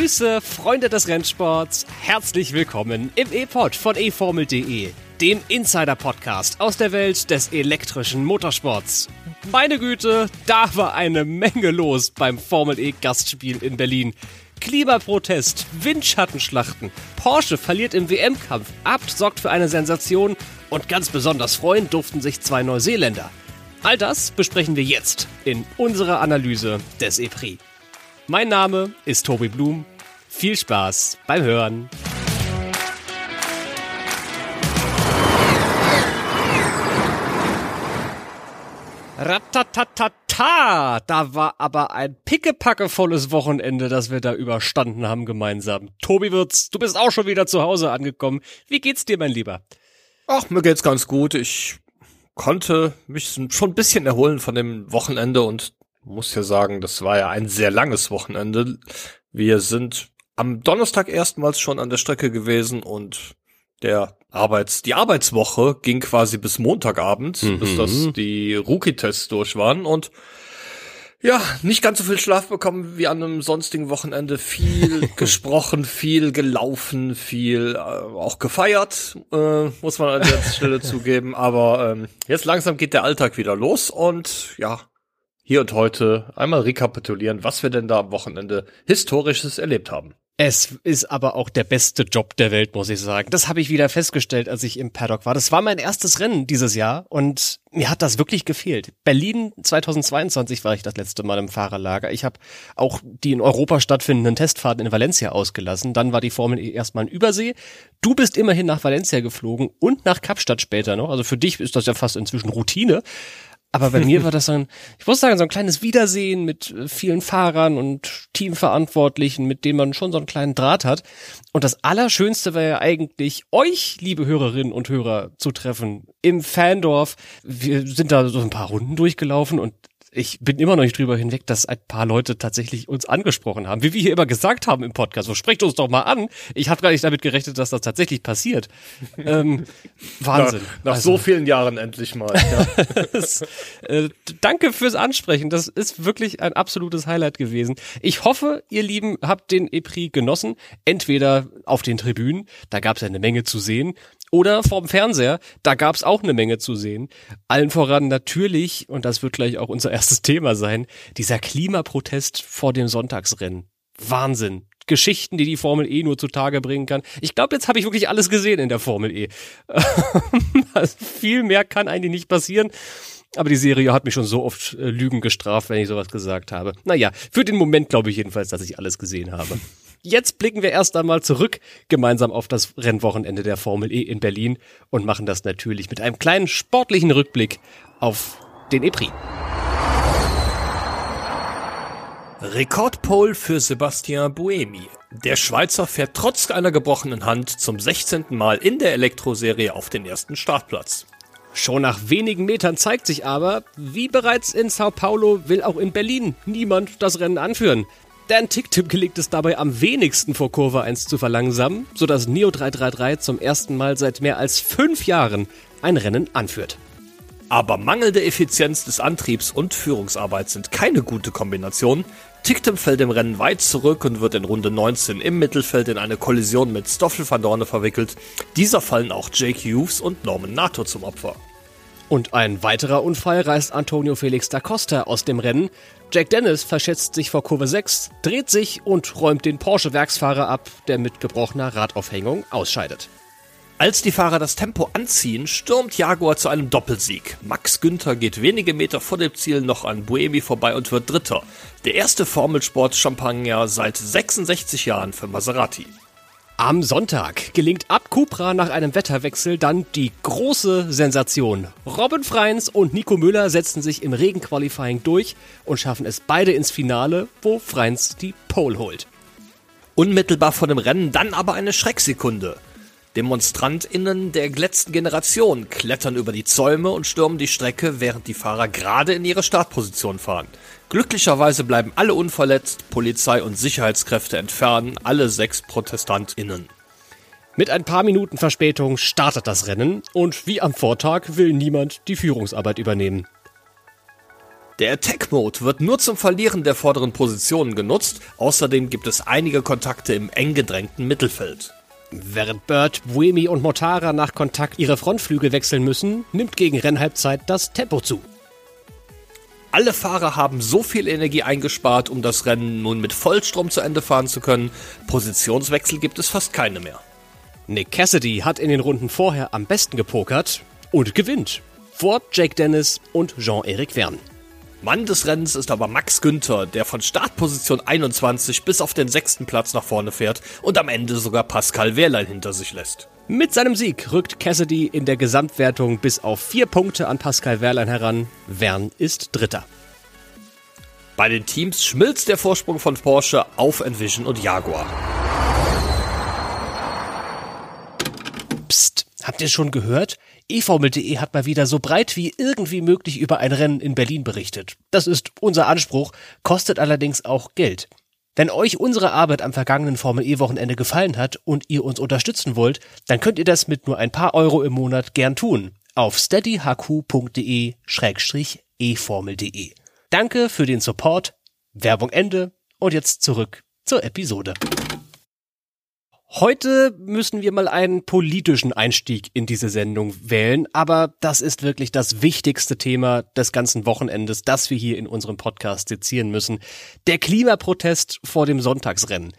Grüße, Freunde des Rennsports. Herzlich willkommen im E-Pod von eFormel.de, dem Insider-Podcast aus der Welt des elektrischen Motorsports. Meine Güte, da war eine Menge los beim Formel E Gastspiel in Berlin. Klimaprotest, Windschattenschlachten, Porsche verliert im WM-Kampf, Abt sorgt für eine Sensation und ganz besonders freuen durften sich zwei Neuseeländer. All das besprechen wir jetzt in unserer Analyse des E-Prix. Mein Name ist Tobi Blum. Viel Spaß beim Hören. Ratatatata, da war aber ein pickepackevolles Wochenende, das wir da überstanden haben gemeinsam. Tobi Wirz, du bist auch schon wieder zu Hause angekommen. Wie geht's dir, mein Lieber? Ach, mir geht's ganz gut. Ich konnte mich schon ein bisschen erholen von dem Wochenende und muss ja sagen, das war ja ein sehr langes Wochenende. Wir sind am Donnerstag erstmals schon an der Strecke gewesen und der Arbeits, die Arbeitswoche ging quasi bis Montagabend, mhm. bis das die Rookie-Tests durch waren und ja, nicht ganz so viel Schlaf bekommen wie an einem sonstigen Wochenende. Viel gesprochen, viel gelaufen, viel äh, auch gefeiert, äh, muss man an der Stelle zugeben. Aber ähm, jetzt langsam geht der Alltag wieder los und ja, hier und heute einmal rekapitulieren, was wir denn da am Wochenende Historisches erlebt haben. Es ist aber auch der beste Job der Welt, muss ich sagen. Das habe ich wieder festgestellt, als ich im Paddock war. Das war mein erstes Rennen dieses Jahr und mir hat das wirklich gefehlt. Berlin 2022 war ich das letzte Mal im Fahrerlager. Ich habe auch die in Europa stattfindenden Testfahrten in Valencia ausgelassen. Dann war die Formel E erstmal in Übersee. Du bist immerhin nach Valencia geflogen und nach Kapstadt später noch. Also für dich ist das ja fast inzwischen Routine. Aber bei mir war das so ein, ich muss sagen, so ein kleines Wiedersehen mit äh, vielen Fahrern und Teamverantwortlichen, mit denen man schon so einen kleinen Draht hat. Und das Allerschönste war ja eigentlich, euch, liebe Hörerinnen und Hörer, zu treffen im Fandorf. Wir sind da so ein paar Runden durchgelaufen und ich bin immer noch nicht drüber hinweg, dass ein paar Leute tatsächlich uns angesprochen haben. Wie wir hier immer gesagt haben im Podcast, so sprecht uns doch mal an. Ich habe gar nicht damit gerechnet, dass das tatsächlich passiert. Ähm, Wahnsinn. Nach, nach also, so vielen Jahren endlich mal. Ja. das, äh, danke fürs Ansprechen. Das ist wirklich ein absolutes Highlight gewesen. Ich hoffe, ihr Lieben, habt den EPRI genossen. Entweder auf den Tribünen, da gab es ja eine Menge zu sehen, oder vorm Fernseher, da gab's auch eine Menge zu sehen. Allen voran natürlich, und das wird gleich auch unser erstes Thema sein, dieser Klimaprotest vor dem Sonntagsrennen. Wahnsinn. Geschichten, die die Formel E nur zutage bringen kann. Ich glaube, jetzt habe ich wirklich alles gesehen in der Formel E. also viel mehr kann eigentlich nicht passieren. Aber die Serie hat mich schon so oft äh, Lügen gestraft, wenn ich sowas gesagt habe. Naja, für den Moment glaube ich jedenfalls, dass ich alles gesehen habe. Jetzt blicken wir erst einmal zurück gemeinsam auf das Rennwochenende der Formel E in Berlin und machen das natürlich mit einem kleinen sportlichen Rückblick auf den EPRI. Rekordpole für Sebastien Buemi. Der Schweizer fährt trotz einer gebrochenen Hand zum 16. Mal in der Elektroserie auf den ersten Startplatz. Schon nach wenigen Metern zeigt sich aber, wie bereits in Sao Paulo will auch in Berlin niemand das Rennen anführen. Dan Ticktip gelingt es dabei am wenigsten vor Kurve 1 zu verlangsamen, sodass Neo 333 zum ersten Mal seit mehr als fünf Jahren ein Rennen anführt. Aber mangelnde Effizienz des Antriebs und Führungsarbeit sind keine gute Kombination. Tictum fällt im Rennen weit zurück und wird in Runde 19 im Mittelfeld in eine Kollision mit Stoffel van Dorne verwickelt. Dieser fallen auch Jake Hughes und Norman Nato zum Opfer. Und ein weiterer Unfall reißt Antonio Felix da Costa aus dem Rennen. Jack Dennis verschätzt sich vor Kurve 6, dreht sich und räumt den Porsche-Werksfahrer ab, der mit gebrochener Radaufhängung ausscheidet. Als die Fahrer das Tempo anziehen, stürmt Jaguar zu einem Doppelsieg. Max Günther geht wenige Meter vor dem Ziel noch an Buemi vorbei und wird Dritter. Der erste Formelsport-Champagner seit 66 Jahren für Maserati. Am Sonntag gelingt ab Cupra nach einem Wetterwechsel dann die große Sensation. Robin Freins und Nico Müller setzen sich im Regenqualifying durch und schaffen es beide ins Finale, wo Freins die Pole holt. Unmittelbar vor dem Rennen dann aber eine Schrecksekunde. DemonstrantInnen der letzten Generation klettern über die Zäume und stürmen die Strecke, während die Fahrer gerade in ihre Startposition fahren. Glücklicherweise bleiben alle unverletzt, Polizei und Sicherheitskräfte entfernen alle sechs ProtestantInnen. Mit ein paar Minuten Verspätung startet das Rennen und wie am Vortag will niemand die Führungsarbeit übernehmen. Der Attack Mode wird nur zum Verlieren der vorderen Positionen genutzt, außerdem gibt es einige Kontakte im eng gedrängten Mittelfeld. Während Bird, Buemi und Motara nach Kontakt ihre Frontflügel wechseln müssen, nimmt gegen Rennhalbzeit das Tempo zu. Alle Fahrer haben so viel Energie eingespart, um das Rennen nun mit Vollstrom zu Ende fahren zu können. Positionswechsel gibt es fast keine mehr. Nick Cassidy hat in den Runden vorher am besten gepokert und gewinnt. Vor Jake Dennis und Jean-Eric Verne. Mann des Rennens ist aber Max Günther, der von Startposition 21 bis auf den sechsten Platz nach vorne fährt und am Ende sogar Pascal Wehrlein hinter sich lässt. Mit seinem Sieg rückt Cassidy in der Gesamtwertung bis auf vier Punkte an Pascal Wehrlein heran. Verne ist Dritter. Bei den Teams schmilzt der Vorsprung von Porsche auf Envision und Jaguar. Psst, habt ihr schon gehört? eFormel.de hat mal wieder so breit wie irgendwie möglich über ein Rennen in Berlin berichtet. Das ist unser Anspruch, kostet allerdings auch Geld. Wenn euch unsere Arbeit am vergangenen Formel E Wochenende gefallen hat und ihr uns unterstützen wollt, dann könnt ihr das mit nur ein paar Euro im Monat gern tun. Auf steadyhq.de-eformel.de. Danke für den Support. Werbung Ende. Und jetzt zurück zur Episode. Heute müssen wir mal einen politischen Einstieg in diese Sendung wählen, aber das ist wirklich das wichtigste Thema des ganzen Wochenendes, das wir hier in unserem Podcast sezieren müssen. Der Klimaprotest vor dem Sonntagsrennen.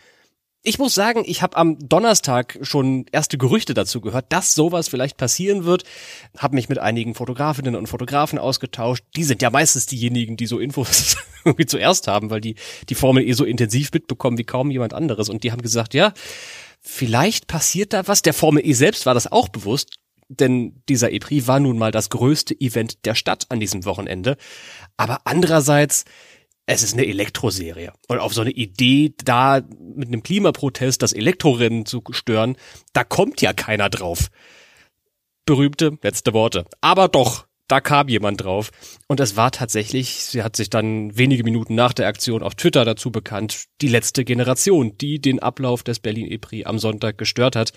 Ich muss sagen, ich habe am Donnerstag schon erste Gerüchte dazu gehört, dass sowas vielleicht passieren wird. Habe mich mit einigen Fotografinnen und Fotografen ausgetauscht. Die sind ja meistens diejenigen, die so Infos irgendwie zuerst haben, weil die die Formel eh so intensiv mitbekommen wie kaum jemand anderes. Und die haben gesagt, ja, vielleicht passiert da was. Der Formel E selbst war das auch bewusst, denn dieser E-Prix war nun mal das größte Event der Stadt an diesem Wochenende. Aber andererseits, es ist eine Elektroserie. Und auf so eine Idee, da mit einem Klimaprotest das Elektrorennen zu stören, da kommt ja keiner drauf. Berühmte letzte Worte. Aber doch, da kam jemand drauf. Und es war tatsächlich, sie hat sich dann wenige Minuten nach der Aktion auf Twitter dazu bekannt, die letzte Generation, die den Ablauf des Berlin E-Prix am Sonntag gestört hat.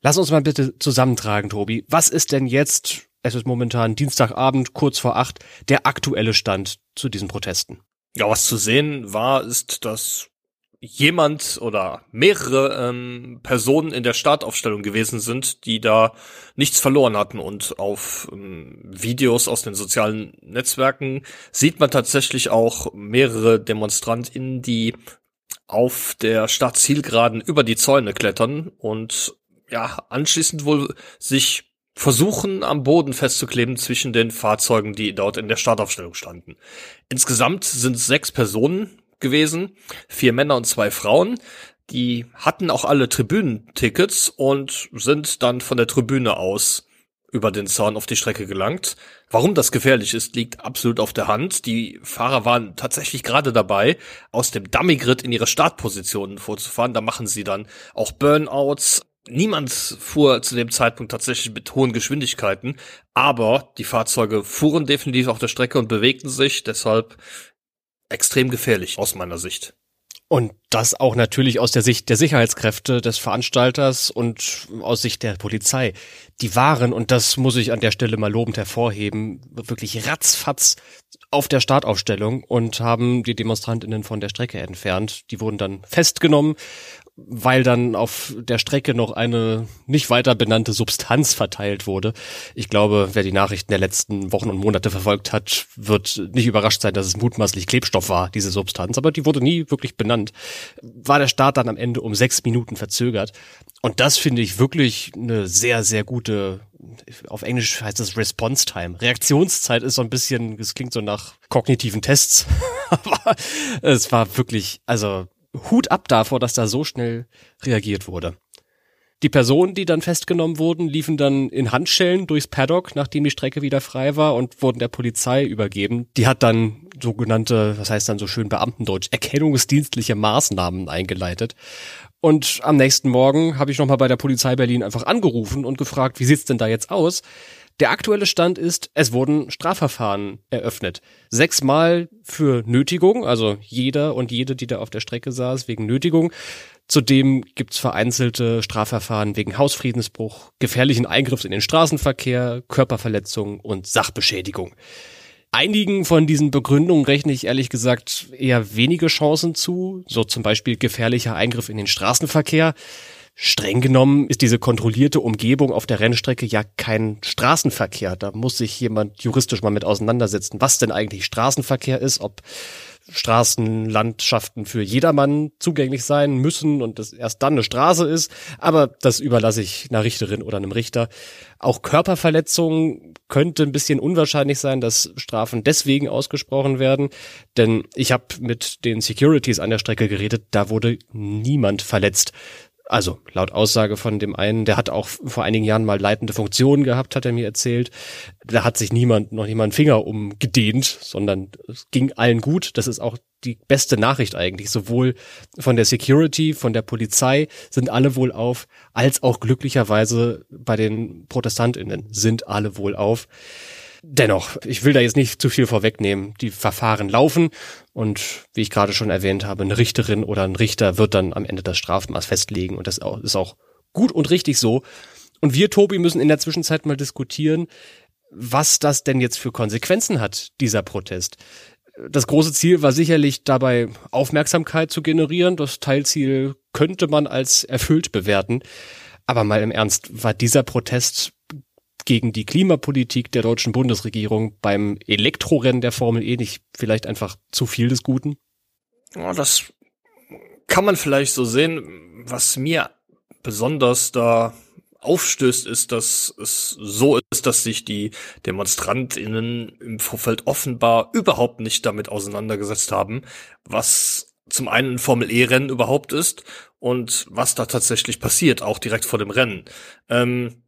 Lass uns mal bitte zusammentragen, Tobi. Was ist denn jetzt, es ist momentan Dienstagabend, kurz vor acht, der aktuelle Stand zu diesen Protesten? Ja, was zu sehen war, ist, dass jemand oder mehrere ähm, Personen in der Startaufstellung gewesen sind, die da nichts verloren hatten. Und auf ähm, Videos aus den sozialen Netzwerken sieht man tatsächlich auch mehrere DemonstrantInnen, die auf der Startzielgeraden über die Zäune klettern und ja, anschließend wohl sich versuchen, am Boden festzukleben zwischen den Fahrzeugen, die dort in der Startaufstellung standen. Insgesamt sind sechs Personen gewesen, vier Männer und zwei Frauen. Die hatten auch alle Tribünentickets und sind dann von der Tribüne aus über den Zaun auf die Strecke gelangt. Warum das gefährlich ist, liegt absolut auf der Hand. Die Fahrer waren tatsächlich gerade dabei, aus dem Dummy-Grid in ihre Startpositionen vorzufahren. Da machen sie dann auch Burnouts. Niemand fuhr zu dem Zeitpunkt tatsächlich mit hohen Geschwindigkeiten, aber die Fahrzeuge fuhren definitiv auf der Strecke und bewegten sich. Deshalb extrem gefährlich aus meiner Sicht. Und das auch natürlich aus der Sicht der Sicherheitskräfte des Veranstalters und aus Sicht der Polizei. Die waren, und das muss ich an der Stelle mal lobend hervorheben, wirklich ratzfatz auf der Startaufstellung und haben die Demonstrantinnen von der Strecke entfernt. Die wurden dann festgenommen weil dann auf der Strecke noch eine nicht weiter benannte Substanz verteilt wurde. Ich glaube, wer die Nachrichten der letzten Wochen und Monate verfolgt hat, wird nicht überrascht sein, dass es mutmaßlich Klebstoff war, diese Substanz, aber die wurde nie wirklich benannt. War der Start dann am Ende um sechs Minuten verzögert. Und das finde ich wirklich eine sehr, sehr gute, auf Englisch heißt es Response Time. Reaktionszeit ist so ein bisschen, es klingt so nach kognitiven Tests, aber es war wirklich, also Hut ab davor, dass da so schnell reagiert wurde. Die Personen, die dann festgenommen wurden, liefen dann in Handschellen durchs Paddock, nachdem die Strecke wieder frei war und wurden der Polizei übergeben. Die hat dann sogenannte, was heißt dann so schön Beamtendeutsch, erkennungsdienstliche Maßnahmen eingeleitet. Und am nächsten Morgen habe ich nochmal bei der Polizei Berlin einfach angerufen und gefragt, wie sieht's denn da jetzt aus? Der aktuelle Stand ist, es wurden Strafverfahren eröffnet. Sechsmal für Nötigung, also jeder und jede, die da auf der Strecke saß, wegen Nötigung. Zudem gibt's vereinzelte Strafverfahren wegen Hausfriedensbruch, gefährlichen Eingriffs in den Straßenverkehr, Körperverletzung und Sachbeschädigung. Einigen von diesen Begründungen rechne ich ehrlich gesagt eher wenige Chancen zu, so zum Beispiel gefährlicher Eingriff in den Straßenverkehr. Streng genommen ist diese kontrollierte Umgebung auf der Rennstrecke ja kein Straßenverkehr. Da muss sich jemand juristisch mal mit auseinandersetzen, was denn eigentlich Straßenverkehr ist, ob Straßenlandschaften für jedermann zugänglich sein müssen und das erst dann eine Straße ist. Aber das überlasse ich einer Richterin oder einem Richter. Auch Körperverletzungen könnte ein bisschen unwahrscheinlich sein, dass Strafen deswegen ausgesprochen werden. Denn ich habe mit den Securities an der Strecke geredet, da wurde niemand verletzt. Also laut Aussage von dem einen, der hat auch vor einigen Jahren mal leitende Funktionen gehabt, hat er mir erzählt. Da hat sich niemand, noch niemand Finger umgedehnt, sondern es ging allen gut. Das ist auch die beste Nachricht eigentlich. Sowohl von der Security, von der Polizei sind alle wohl auf, als auch glücklicherweise bei den ProtestantInnen sind alle wohl auf. Dennoch, ich will da jetzt nicht zu viel vorwegnehmen. Die Verfahren laufen und wie ich gerade schon erwähnt habe, eine Richterin oder ein Richter wird dann am Ende das Strafmaß festlegen und das ist auch gut und richtig so. Und wir, Tobi, müssen in der Zwischenzeit mal diskutieren, was das denn jetzt für Konsequenzen hat, dieser Protest. Das große Ziel war sicherlich dabei, Aufmerksamkeit zu generieren. Das Teilziel könnte man als erfüllt bewerten. Aber mal im Ernst, war dieser Protest gegen die Klimapolitik der deutschen Bundesregierung beim Elektrorennen der Formel E nicht vielleicht einfach zu viel des Guten? Ja, das kann man vielleicht so sehen. Was mir besonders da aufstößt, ist, dass es so ist, dass sich die DemonstrantInnen im Vorfeld offenbar überhaupt nicht damit auseinandergesetzt haben, was zum einen ein Formel E-Rennen überhaupt ist und was da tatsächlich passiert, auch direkt vor dem Rennen. Ähm,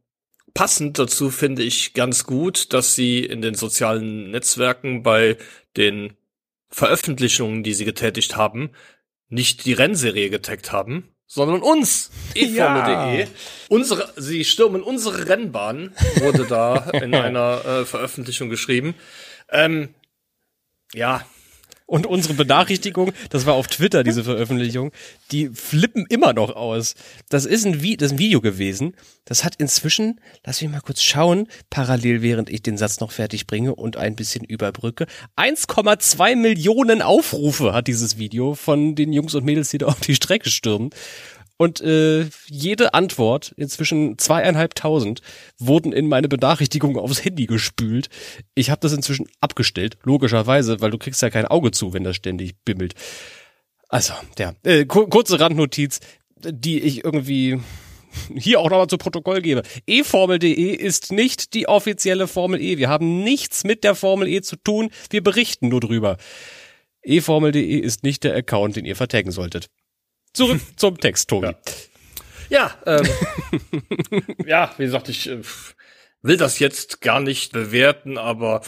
passend dazu finde ich ganz gut, dass sie in den sozialen Netzwerken bei den Veröffentlichungen, die sie getätigt haben, nicht die Rennserie getaggt haben, sondern uns, eFormel.de. Ja. Unsere, sie stürmen unsere Rennbahn, wurde da in einer äh, Veröffentlichung geschrieben. Ähm, ja, und unsere Benachrichtigung, das war auf Twitter, diese Veröffentlichung, die flippen immer noch aus. Das ist ein, Vi das ist ein Video gewesen. Das hat inzwischen, lass mich mal kurz schauen, parallel während ich den Satz noch fertig bringe und ein bisschen überbrücke. 1,2 Millionen Aufrufe hat dieses Video von den Jungs und Mädels, die da auf die Strecke stürmen. Und äh, jede Antwort, inzwischen zweieinhalbtausend, wurden in meine Benachrichtigung aufs Handy gespült. Ich habe das inzwischen abgestellt, logischerweise, weil du kriegst ja kein Auge zu, wenn das ständig bimmelt. Also, ja, äh, kurze Randnotiz, die ich irgendwie hier auch nochmal zu Protokoll gebe. eFormel.de ist nicht die offizielle Formel E. Wir haben nichts mit der Formel E zu tun. Wir berichten nur drüber. eFormel.de ist nicht der Account, den ihr vertaggen solltet. Zurück zum Text, Tobi. Ja, ja, ähm, ja wie gesagt, ich äh, will das jetzt gar nicht bewerten, aber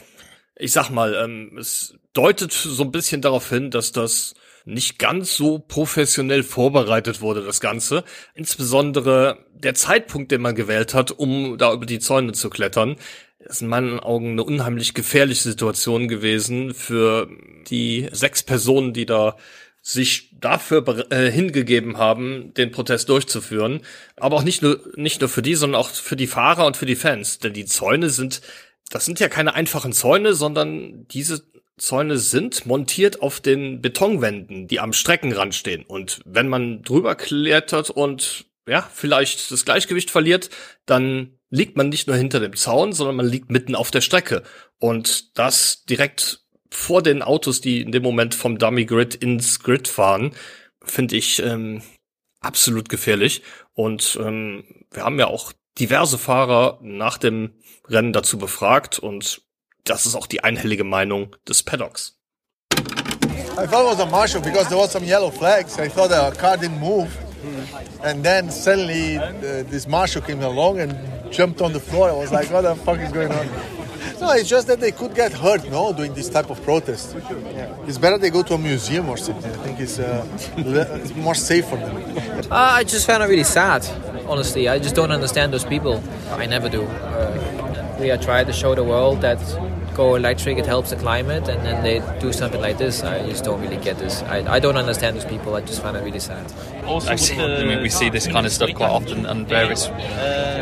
ich sag mal, ähm, es deutet so ein bisschen darauf hin, dass das nicht ganz so professionell vorbereitet wurde, das Ganze. Insbesondere der Zeitpunkt, den man gewählt hat, um da über die Zäune zu klettern, ist in meinen Augen eine unheimlich gefährliche Situation gewesen für die sechs Personen, die da sich dafür äh, hingegeben haben, den Protest durchzuführen. Aber auch nicht nur, nicht nur für die, sondern auch für die Fahrer und für die Fans. Denn die Zäune sind, das sind ja keine einfachen Zäune, sondern diese Zäune sind montiert auf den Betonwänden, die am Streckenrand stehen. Und wenn man drüber klettert und ja, vielleicht das Gleichgewicht verliert, dann liegt man nicht nur hinter dem Zaun, sondern man liegt mitten auf der Strecke. Und das direkt vor den Autos, die in dem Moment vom Dummy Grid ins Grid fahren, finde ich ähm, absolut gefährlich. Und ähm, wir haben ja auch diverse Fahrer nach dem Rennen dazu befragt und das ist auch die einhellige Meinung des Paddocks. I thought it was a marshal because there was some yellow flags. I thought the car didn't move. And then suddenly uh, this marshal came along and jumped on the floor. I was like, what the fuck is going on? No, it's just that they could get hurt, no, doing this type of protest. Yeah. It's better they go to a museum or something. I think it's, uh, it's more safe for them. Uh, I just found it really sad, honestly. I just don't understand those people. I never do. Uh, we are trying to show the world that go electric, it helps the climate, and then they do something like this. I just don't really get this. I, I don't understand these people. I just find it really sad. Also, I, see, I mean, we see this kind of stuff quite often on various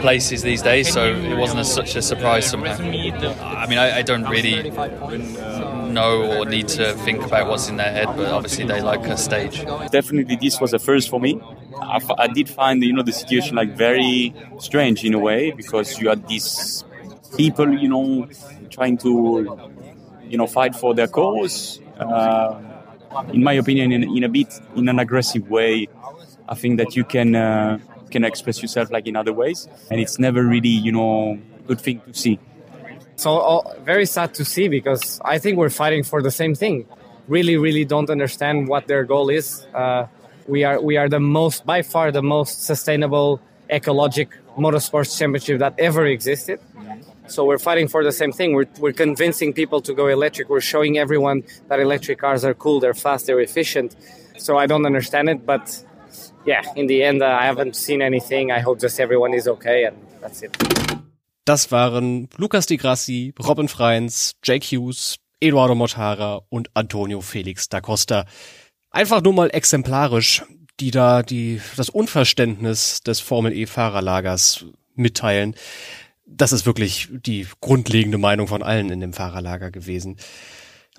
places these days, so it wasn't a, such a surprise somehow. I mean, I, I don't really know or need to think about what's in their head, but obviously they like a stage. Definitely, this was a first for me. I, I did find you know the situation like very strange in a way because you had these people you know trying to you know fight for their cause. Uh, in my opinion, in, in, a bit in an aggressive way. I think that you can uh, can express yourself like in other ways, and it's never really you know good thing to see. So uh, very sad to see because I think we're fighting for the same thing. Really, really don't understand what their goal is. Uh, we are we are the most by far the most sustainable ecologic motorsports championship that ever existed. So we're fighting for the same thing. We're, we're convincing people to go electric. We're showing everyone that electric cars are cool, they're fast, they're efficient. So I don't understand it, but yeah, in the end, uh, I haven't seen anything. I hope just everyone is okay and that's it. Das waren Lukas Di Grassi, Robin Freins, Jake Hughes, Eduardo Mortara und Antonio Felix da Costa. Einfach nur mal exemplarisch, die da die, das Unverständnis des Formel E Fahrerlagers mitteilen. Das ist wirklich die grundlegende Meinung von allen in dem Fahrerlager gewesen.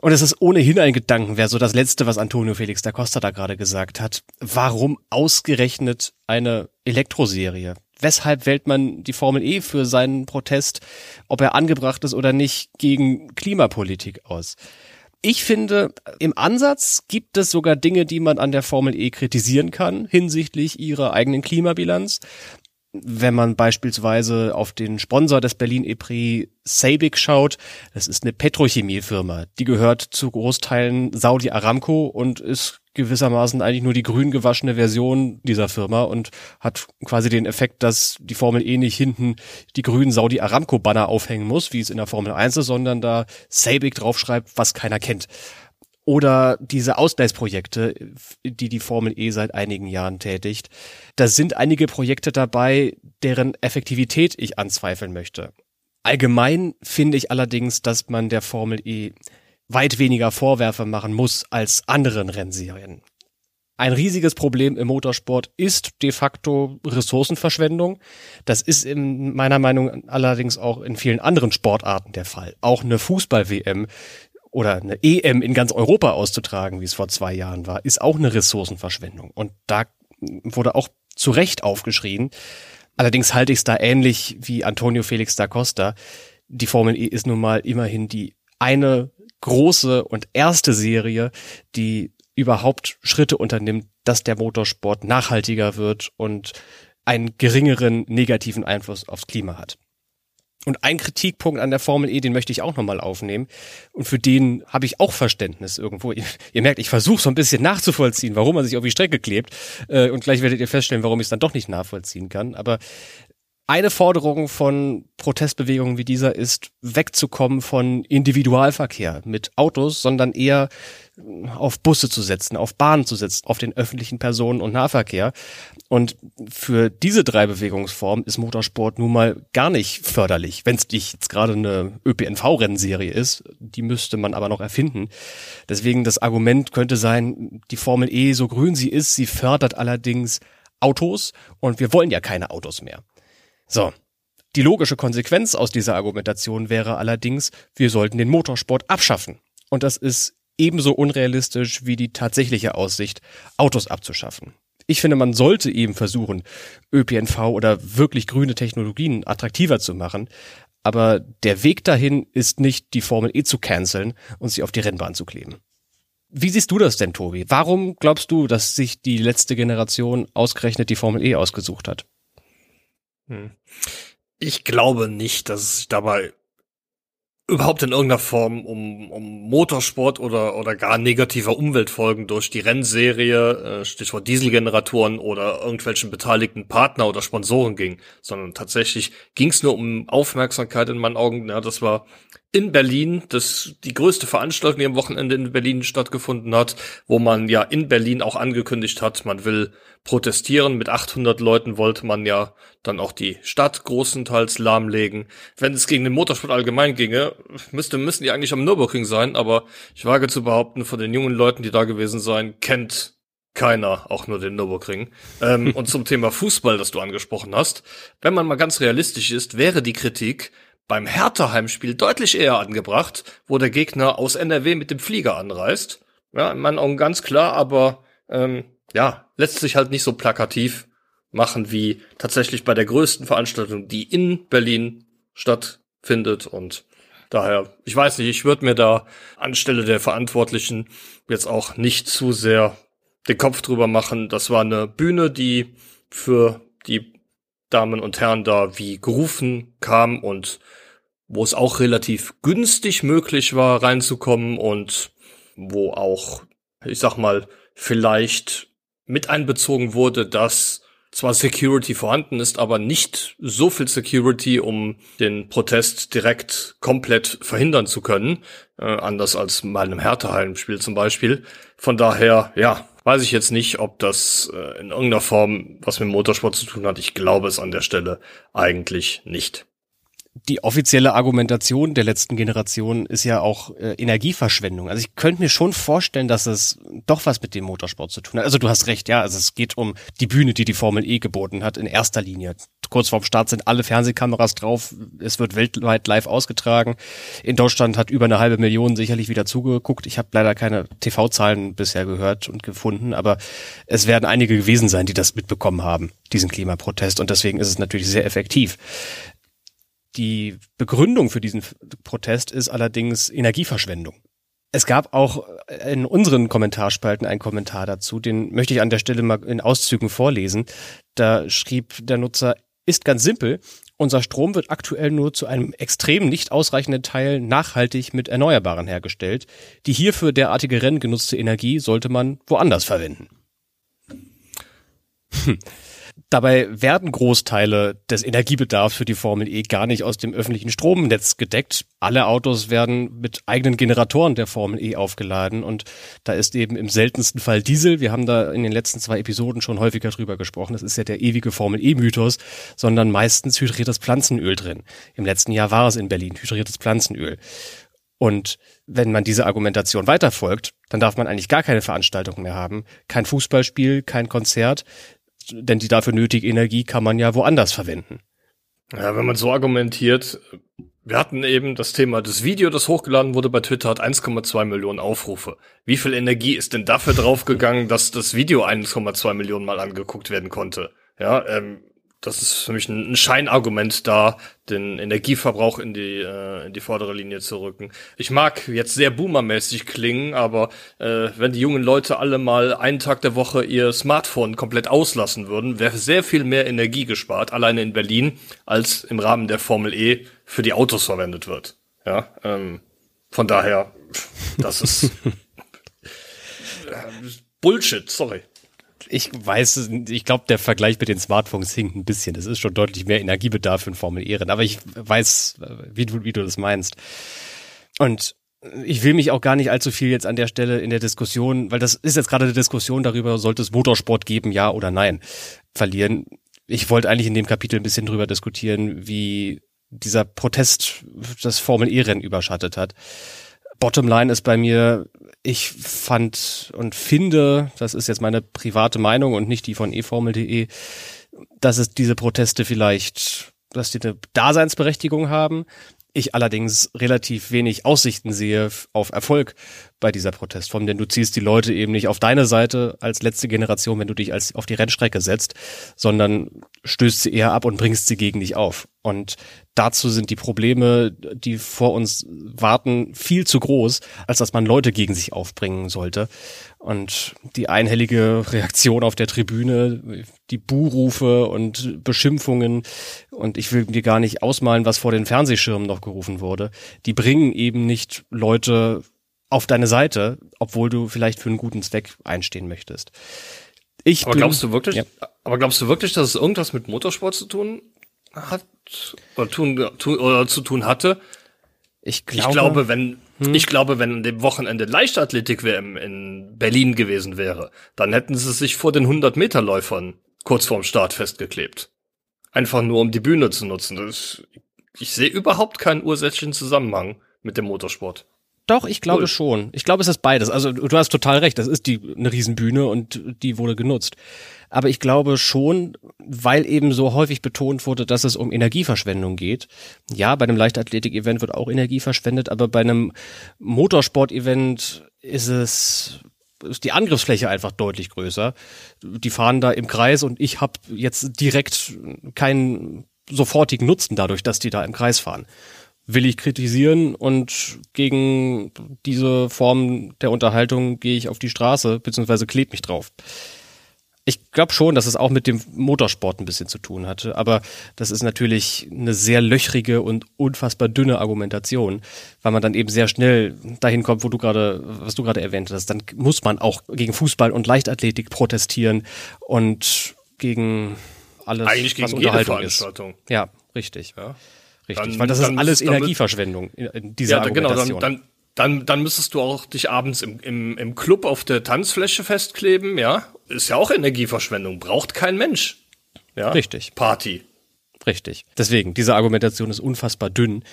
Und es ist ohnehin ein Gedanken, wäre so das Letzte, was Antonio Felix da Costa da gerade gesagt hat. Warum ausgerechnet eine Elektroserie? Weshalb wählt man die Formel E für seinen Protest, ob er angebracht ist oder nicht, gegen Klimapolitik aus? Ich finde, im Ansatz gibt es sogar Dinge, die man an der Formel E kritisieren kann hinsichtlich ihrer eigenen Klimabilanz. Wenn man beispielsweise auf den Sponsor des Berlin E-Prix Sabic schaut, das ist eine Petrochemiefirma, die gehört zu Großteilen Saudi Aramco und ist gewissermaßen eigentlich nur die grün gewaschene Version dieser Firma und hat quasi den Effekt, dass die Formel E nicht hinten die grünen Saudi Aramco Banner aufhängen muss, wie es in der Formel 1 ist, sondern da Sabic draufschreibt, was keiner kennt. Oder diese Ausgleichsprojekte, die die Formel E seit einigen Jahren tätigt. Da sind einige Projekte dabei, deren Effektivität ich anzweifeln möchte. Allgemein finde ich allerdings, dass man der Formel E weit weniger Vorwürfe machen muss als anderen Rennserien. Ein riesiges Problem im Motorsport ist de facto Ressourcenverschwendung. Das ist in meiner Meinung allerdings auch in vielen anderen Sportarten der Fall. Auch eine Fußball-WM oder eine EM in ganz Europa auszutragen, wie es vor zwei Jahren war, ist auch eine Ressourcenverschwendung. Und da wurde auch zu Recht aufgeschrien. Allerdings halte ich es da ähnlich wie Antonio Felix da Costa. Die Formel E ist nun mal immerhin die eine große und erste Serie, die überhaupt Schritte unternimmt, dass der Motorsport nachhaltiger wird und einen geringeren negativen Einfluss aufs Klima hat. Und ein Kritikpunkt an der Formel E, den möchte ich auch nochmal aufnehmen. Und für den habe ich auch Verständnis irgendwo. Ihr, ihr merkt, ich versuche so ein bisschen nachzuvollziehen, warum man sich auf die Strecke klebt. Äh, und gleich werdet ihr feststellen, warum ich es dann doch nicht nachvollziehen kann. Aber eine Forderung von Protestbewegungen wie dieser ist, wegzukommen von Individualverkehr mit Autos, sondern eher auf Busse zu setzen, auf Bahnen zu setzen, auf den öffentlichen Personen- und Nahverkehr. Und für diese drei Bewegungsformen ist Motorsport nun mal gar nicht förderlich. Wenn es nicht jetzt gerade eine ÖPNV-Rennserie ist, die müsste man aber noch erfinden. Deswegen das Argument könnte sein, die Formel E, so grün sie ist, sie fördert allerdings Autos und wir wollen ja keine Autos mehr. So. Die logische Konsequenz aus dieser Argumentation wäre allerdings, wir sollten den Motorsport abschaffen. Und das ist ebenso unrealistisch wie die tatsächliche Aussicht, Autos abzuschaffen. Ich finde, man sollte eben versuchen, ÖPNV oder wirklich grüne Technologien attraktiver zu machen. Aber der Weg dahin ist nicht, die Formel E zu canceln und sie auf die Rennbahn zu kleben. Wie siehst du das denn, Tobi? Warum glaubst du, dass sich die letzte Generation ausgerechnet die Formel E ausgesucht hat? Hm. Ich glaube nicht, dass es sich dabei überhaupt in irgendeiner Form um, um Motorsport oder, oder gar negativer Umweltfolgen durch die Rennserie, äh, Stichwort Dieselgeneratoren oder irgendwelchen beteiligten Partner oder Sponsoren ging, sondern tatsächlich ging es nur um Aufmerksamkeit in meinen Augen. Ja, das war in Berlin, das die größte Veranstaltung, die am Wochenende in Berlin stattgefunden hat, wo man ja in Berlin auch angekündigt hat, man will protestieren. Mit 800 Leuten wollte man ja dann auch die Stadt großenteils lahmlegen. Wenn es gegen den Motorsport allgemein ginge, müsste, müssen die eigentlich am Nürburgring sein, aber ich wage zu behaupten, von den jungen Leuten, die da gewesen sein, kennt keiner auch nur den Nürburgring. Ähm, und zum Thema Fußball, das du angesprochen hast, wenn man mal ganz realistisch ist, wäre die Kritik, beim Hertha-Heimspiel deutlich eher angebracht, wo der Gegner aus NRW mit dem Flieger anreist. Ja, in meinen Augen ganz klar, aber ähm, ja, lässt sich halt nicht so plakativ machen wie tatsächlich bei der größten Veranstaltung, die in Berlin stattfindet. Und daher, ich weiß nicht, ich würde mir da anstelle der Verantwortlichen jetzt auch nicht zu sehr den Kopf drüber machen. Das war eine Bühne, die für die Damen und Herren da wie gerufen kam und wo es auch relativ günstig möglich war, reinzukommen und wo auch, ich sag mal, vielleicht mit einbezogen wurde, dass zwar Security vorhanden ist, aber nicht so viel Security, um den Protest direkt komplett verhindern zu können, äh, anders als bei einem Härtehallenspiel zum Beispiel. Von daher, ja, weiß ich jetzt nicht, ob das äh, in irgendeiner Form was mit Motorsport zu tun hat. Ich glaube es an der Stelle eigentlich nicht die offizielle Argumentation der letzten Generation ist ja auch äh, Energieverschwendung. Also ich könnte mir schon vorstellen, dass es doch was mit dem Motorsport zu tun hat. Also du hast recht, ja, also es geht um die Bühne, die die Formel E geboten hat in erster Linie. Kurz vorm Start sind alle Fernsehkameras drauf, es wird weltweit live ausgetragen. In Deutschland hat über eine halbe Million sicherlich wieder zugeguckt. Ich habe leider keine TV-Zahlen bisher gehört und gefunden, aber es werden einige gewesen sein, die das mitbekommen haben, diesen Klimaprotest. Und deswegen ist es natürlich sehr effektiv. Die Begründung für diesen Protest ist allerdings Energieverschwendung. Es gab auch in unseren Kommentarspalten einen Kommentar dazu, den möchte ich an der Stelle mal in Auszügen vorlesen. Da schrieb der Nutzer, ist ganz simpel, unser Strom wird aktuell nur zu einem extrem nicht ausreichenden Teil nachhaltig mit Erneuerbaren hergestellt. Die hierfür derartige Rennen genutzte Energie sollte man woanders verwenden. Hm. Dabei werden Großteile des Energiebedarfs für die Formel E gar nicht aus dem öffentlichen Stromnetz gedeckt. Alle Autos werden mit eigenen Generatoren der Formel E aufgeladen und da ist eben im seltensten Fall Diesel. Wir haben da in den letzten zwei Episoden schon häufiger drüber gesprochen. Das ist ja der ewige Formel E-Mythos, sondern meistens hydriertes Pflanzenöl drin. Im letzten Jahr war es in Berlin hydriertes Pflanzenöl. Und wenn man diese Argumentation weiterfolgt, dann darf man eigentlich gar keine Veranstaltung mehr haben. Kein Fußballspiel, kein Konzert denn die dafür nötige Energie kann man ja woanders verwenden. Ja, wenn man so argumentiert, wir hatten eben das Thema, das Video, das hochgeladen wurde bei Twitter, hat 1,2 Millionen Aufrufe. Wie viel Energie ist denn dafür draufgegangen, dass das Video 1,2 Millionen Mal angeguckt werden konnte? Ja, ähm, das ist für mich ein, Scheinargument da, den Energieverbrauch in die, äh, in die vordere Linie zu rücken. Ich mag jetzt sehr boomermäßig klingen, aber äh, wenn die jungen Leute alle mal einen Tag der Woche ihr Smartphone komplett auslassen würden, wäre sehr viel mehr Energie gespart, alleine in Berlin, als im Rahmen der Formel E für die Autos verwendet wird. Ja, ähm, von daher, das ist Bullshit, sorry ich weiß, ich glaube, der Vergleich mit den Smartphones hinkt ein bisschen. Das ist schon deutlich mehr Energiebedarf ein Formel E-Rennen. Aber ich weiß, wie du, wie du das meinst. Und ich will mich auch gar nicht allzu viel jetzt an der Stelle in der Diskussion, weil das ist jetzt gerade eine Diskussion darüber, sollte es Motorsport geben, ja oder nein, verlieren. Ich wollte eigentlich in dem Kapitel ein bisschen drüber diskutieren, wie dieser Protest das Formel E-Rennen überschattet hat. Bottomline ist bei mir, ich fand und finde, das ist jetzt meine private Meinung und nicht die von eformel.de, dass es diese Proteste vielleicht, dass die eine Daseinsberechtigung haben. Ich allerdings relativ wenig Aussichten sehe auf Erfolg bei dieser Protestform, denn du ziehst die Leute eben nicht auf deine Seite als letzte Generation, wenn du dich als auf die Rennstrecke setzt, sondern stößt sie eher ab und bringst sie gegen dich auf. Und dazu sind die Probleme, die vor uns warten, viel zu groß, als dass man Leute gegen sich aufbringen sollte. Und die einhellige Reaktion auf der Tribüne, die Buhrufe und Beschimpfungen, und ich will dir gar nicht ausmalen, was vor den Fernsehschirmen noch gerufen wurde, die bringen eben nicht Leute auf deine Seite, obwohl du vielleicht für einen guten Zweck einstehen möchtest. Ich aber glaubst du wirklich, ja. aber glaubst du wirklich, dass es irgendwas mit Motorsport zu tun hat oder, tun, tu, oder zu tun hatte? Ich glaube, ich glaube, wenn hm. ich glaube, wenn an dem Wochenende Leichtathletik WM in Berlin gewesen wäre, dann hätten sie sich vor den 100 Meter Läufern kurz vorm Start festgeklebt. Einfach nur um die Bühne zu nutzen. Das, ich sehe überhaupt keinen ursächlichen Zusammenhang mit dem Motorsport. Doch, ich glaube cool. schon. Ich glaube, es ist beides. Also du hast total recht, das ist die eine Riesenbühne und die wurde genutzt. Aber ich glaube schon, weil eben so häufig betont wurde, dass es um Energieverschwendung geht. Ja, bei einem Leichtathletik-Event wird auch Energie verschwendet, aber bei einem Motorsport-Event ist es ist die Angriffsfläche einfach deutlich größer. Die fahren da im Kreis und ich habe jetzt direkt keinen sofortigen Nutzen dadurch, dass die da im Kreis fahren will ich kritisieren und gegen diese Form der Unterhaltung gehe ich auf die Straße beziehungsweise klebe mich drauf. Ich glaube schon, dass es auch mit dem Motorsport ein bisschen zu tun hatte, aber das ist natürlich eine sehr löchrige und unfassbar dünne Argumentation, weil man dann eben sehr schnell dahin kommt, wo du gerade, was du gerade erwähnt hast. Dann muss man auch gegen Fußball und Leichtathletik protestieren und gegen alles, Eigentlich gegen was Unterhaltung ist. Ja, richtig. Ja. Richtig, dann, weil das ist alles Energieverschwendung in dieser ja, genau, dann, dann, dann, dann müsstest du auch dich abends im, im, im Club auf der Tanzfläche festkleben, ja. Ist ja auch Energieverschwendung, braucht kein Mensch. Ja. Richtig. Party. Richtig. Deswegen, diese Argumentation ist unfassbar dünn.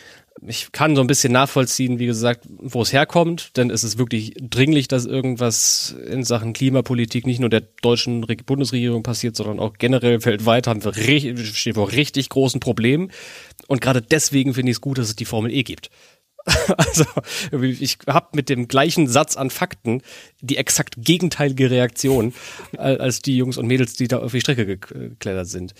Ich kann so ein bisschen nachvollziehen, wie gesagt, wo es herkommt, denn es ist wirklich dringlich, dass irgendwas in Sachen Klimapolitik nicht nur der deutschen Bundesregierung passiert, sondern auch generell weltweit haben wir stehen vor richtig großen Problemen. Und gerade deswegen finde ich es gut, dass es die Formel E gibt. Also ich habe mit dem gleichen Satz an Fakten die exakt gegenteilige Reaktion als die Jungs und Mädels, die da auf die Strecke geklettert sind.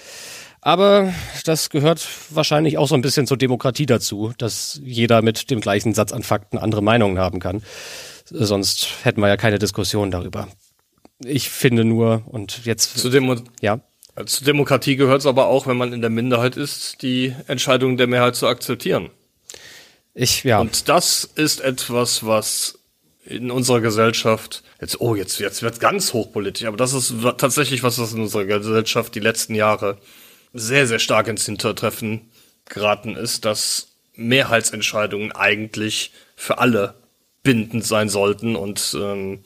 Aber das gehört wahrscheinlich auch so ein bisschen zur Demokratie dazu, dass jeder mit dem gleichen Satz an Fakten andere Meinungen haben kann. Sonst hätten wir ja keine Diskussion darüber. Ich finde nur, und jetzt. Zu Demo ja. Zur Demokratie gehört es aber auch, wenn man in der Minderheit ist, die Entscheidung der Mehrheit zu akzeptieren. Ich, ja. Und das ist etwas, was in unserer Gesellschaft, jetzt, oh, jetzt, jetzt wird ganz hochpolitisch, aber das ist tatsächlich was, was in unserer Gesellschaft die letzten Jahre sehr, sehr stark ins Hintertreffen geraten ist, dass Mehrheitsentscheidungen eigentlich für alle bindend sein sollten und ähm,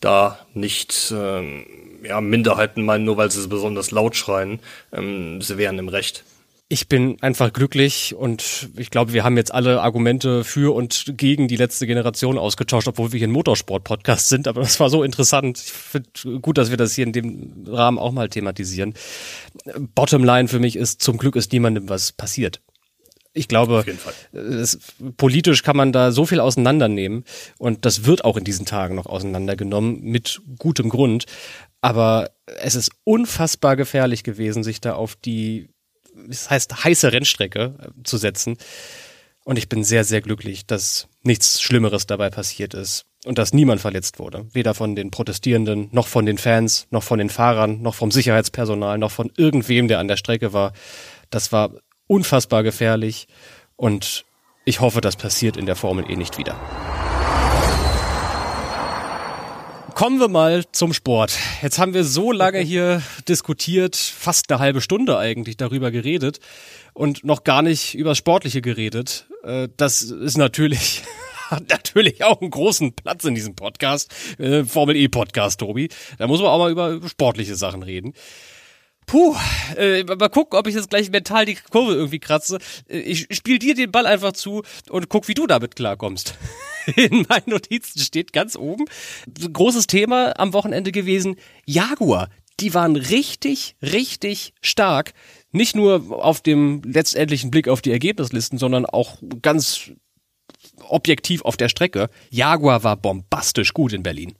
da nicht ähm, ja, Minderheiten meinen, nur weil sie besonders laut schreien, ähm, sie wären im Recht. Ich bin einfach glücklich und ich glaube, wir haben jetzt alle Argumente für und gegen die letzte Generation ausgetauscht, obwohl wir hier ein Motorsport-Podcast sind. Aber das war so interessant. Ich finde gut, dass wir das hier in dem Rahmen auch mal thematisieren. Bottomline für mich ist, zum Glück ist niemandem was passiert. Ich glaube, es, politisch kann man da so viel auseinandernehmen und das wird auch in diesen Tagen noch auseinandergenommen mit gutem Grund. Aber es ist unfassbar gefährlich gewesen, sich da auf die das heißt heiße Rennstrecke äh, zu setzen. Und ich bin sehr, sehr glücklich, dass nichts Schlimmeres dabei passiert ist und dass niemand verletzt wurde. Weder von den Protestierenden, noch von den Fans, noch von den Fahrern, noch vom Sicherheitspersonal, noch von irgendwem, der an der Strecke war. Das war unfassbar gefährlich und ich hoffe, das passiert in der Formel E nicht wieder. Kommen wir mal zum Sport. Jetzt haben wir so lange hier diskutiert, fast eine halbe Stunde eigentlich darüber geredet und noch gar nicht über Sportliche geredet. Äh, das ist natürlich hat natürlich auch einen großen Platz in diesem Podcast, äh, Formel E Podcast, Tobi. Da muss man auch mal über sportliche Sachen reden. Puh, äh, mal gucken, ob ich jetzt gleich mental die Kurve irgendwie kratze. Äh, ich spiel dir den Ball einfach zu und guck, wie du damit klarkommst. In meinen Notizen steht ganz oben, großes Thema am Wochenende gewesen, Jaguar. Die waren richtig, richtig stark. Nicht nur auf dem letztendlichen Blick auf die Ergebnislisten, sondern auch ganz objektiv auf der Strecke. Jaguar war bombastisch gut in Berlin.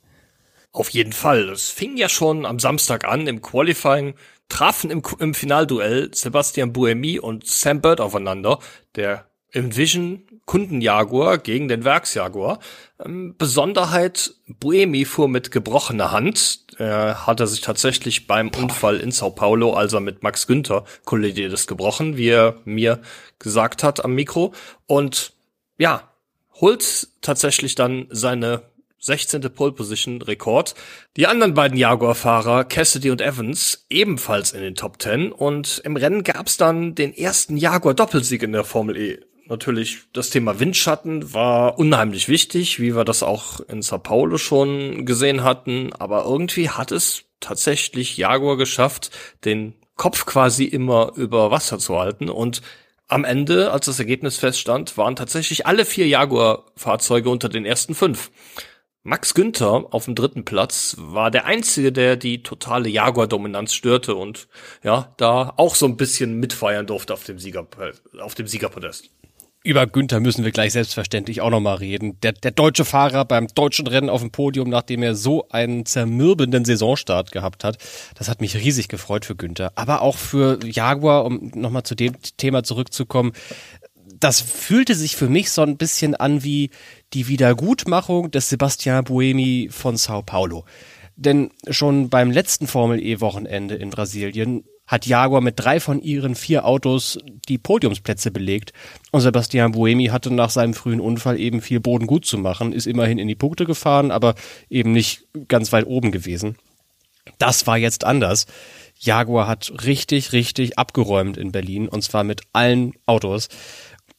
Auf jeden Fall. Es fing ja schon am Samstag an im Qualifying trafen im, im Finalduell Sebastian Buemi und Sam Bird aufeinander, der Envision Kundenjaguar gegen den Werksjaguar. Ähm, Besonderheit, Buemi fuhr mit gebrochener Hand. Er hatte sich tatsächlich beim Unfall in Sao Paulo, als er mit Max Günther kollidiert ist, gebrochen, wie er mir gesagt hat am Mikro. Und ja, holt tatsächlich dann seine 16. Pole Position Rekord. Die anderen beiden Jaguar-Fahrer, Cassidy und Evans, ebenfalls in den Top 10 und im Rennen gab's dann den ersten Jaguar Doppelsieg in der Formel E natürlich das Thema Windschatten war unheimlich wichtig, wie wir das auch in Sao Paulo schon gesehen hatten. Aber irgendwie hat es tatsächlich Jaguar geschafft, den Kopf quasi immer über Wasser zu halten und am Ende, als das Ergebnis feststand, waren tatsächlich alle vier Jaguar-Fahrzeuge unter den ersten fünf. Max Günther auf dem dritten Platz war der einzige, der die totale Jaguar-Dominanz störte und ja, da auch so ein bisschen mitfeiern durfte auf dem Sieger, auf dem Siegerpodest. Über Günther müssen wir gleich selbstverständlich auch nochmal reden. Der, der deutsche Fahrer beim deutschen Rennen auf dem Podium, nachdem er so einen zermürbenden Saisonstart gehabt hat. Das hat mich riesig gefreut für Günther. Aber auch für Jaguar, um nochmal zu dem Thema zurückzukommen das fühlte sich für mich so ein bisschen an wie die Wiedergutmachung des Sebastian Buemi von Sao Paulo. Denn schon beim letzten Formel E Wochenende in Brasilien hat Jaguar mit drei von ihren vier Autos die Podiumsplätze belegt. Und Sebastian Buemi hatte nach seinem frühen Unfall eben viel Boden gut zu machen, ist immerhin in die Punkte gefahren, aber eben nicht ganz weit oben gewesen. Das war jetzt anders. Jaguar hat richtig, richtig abgeräumt in Berlin und zwar mit allen Autos.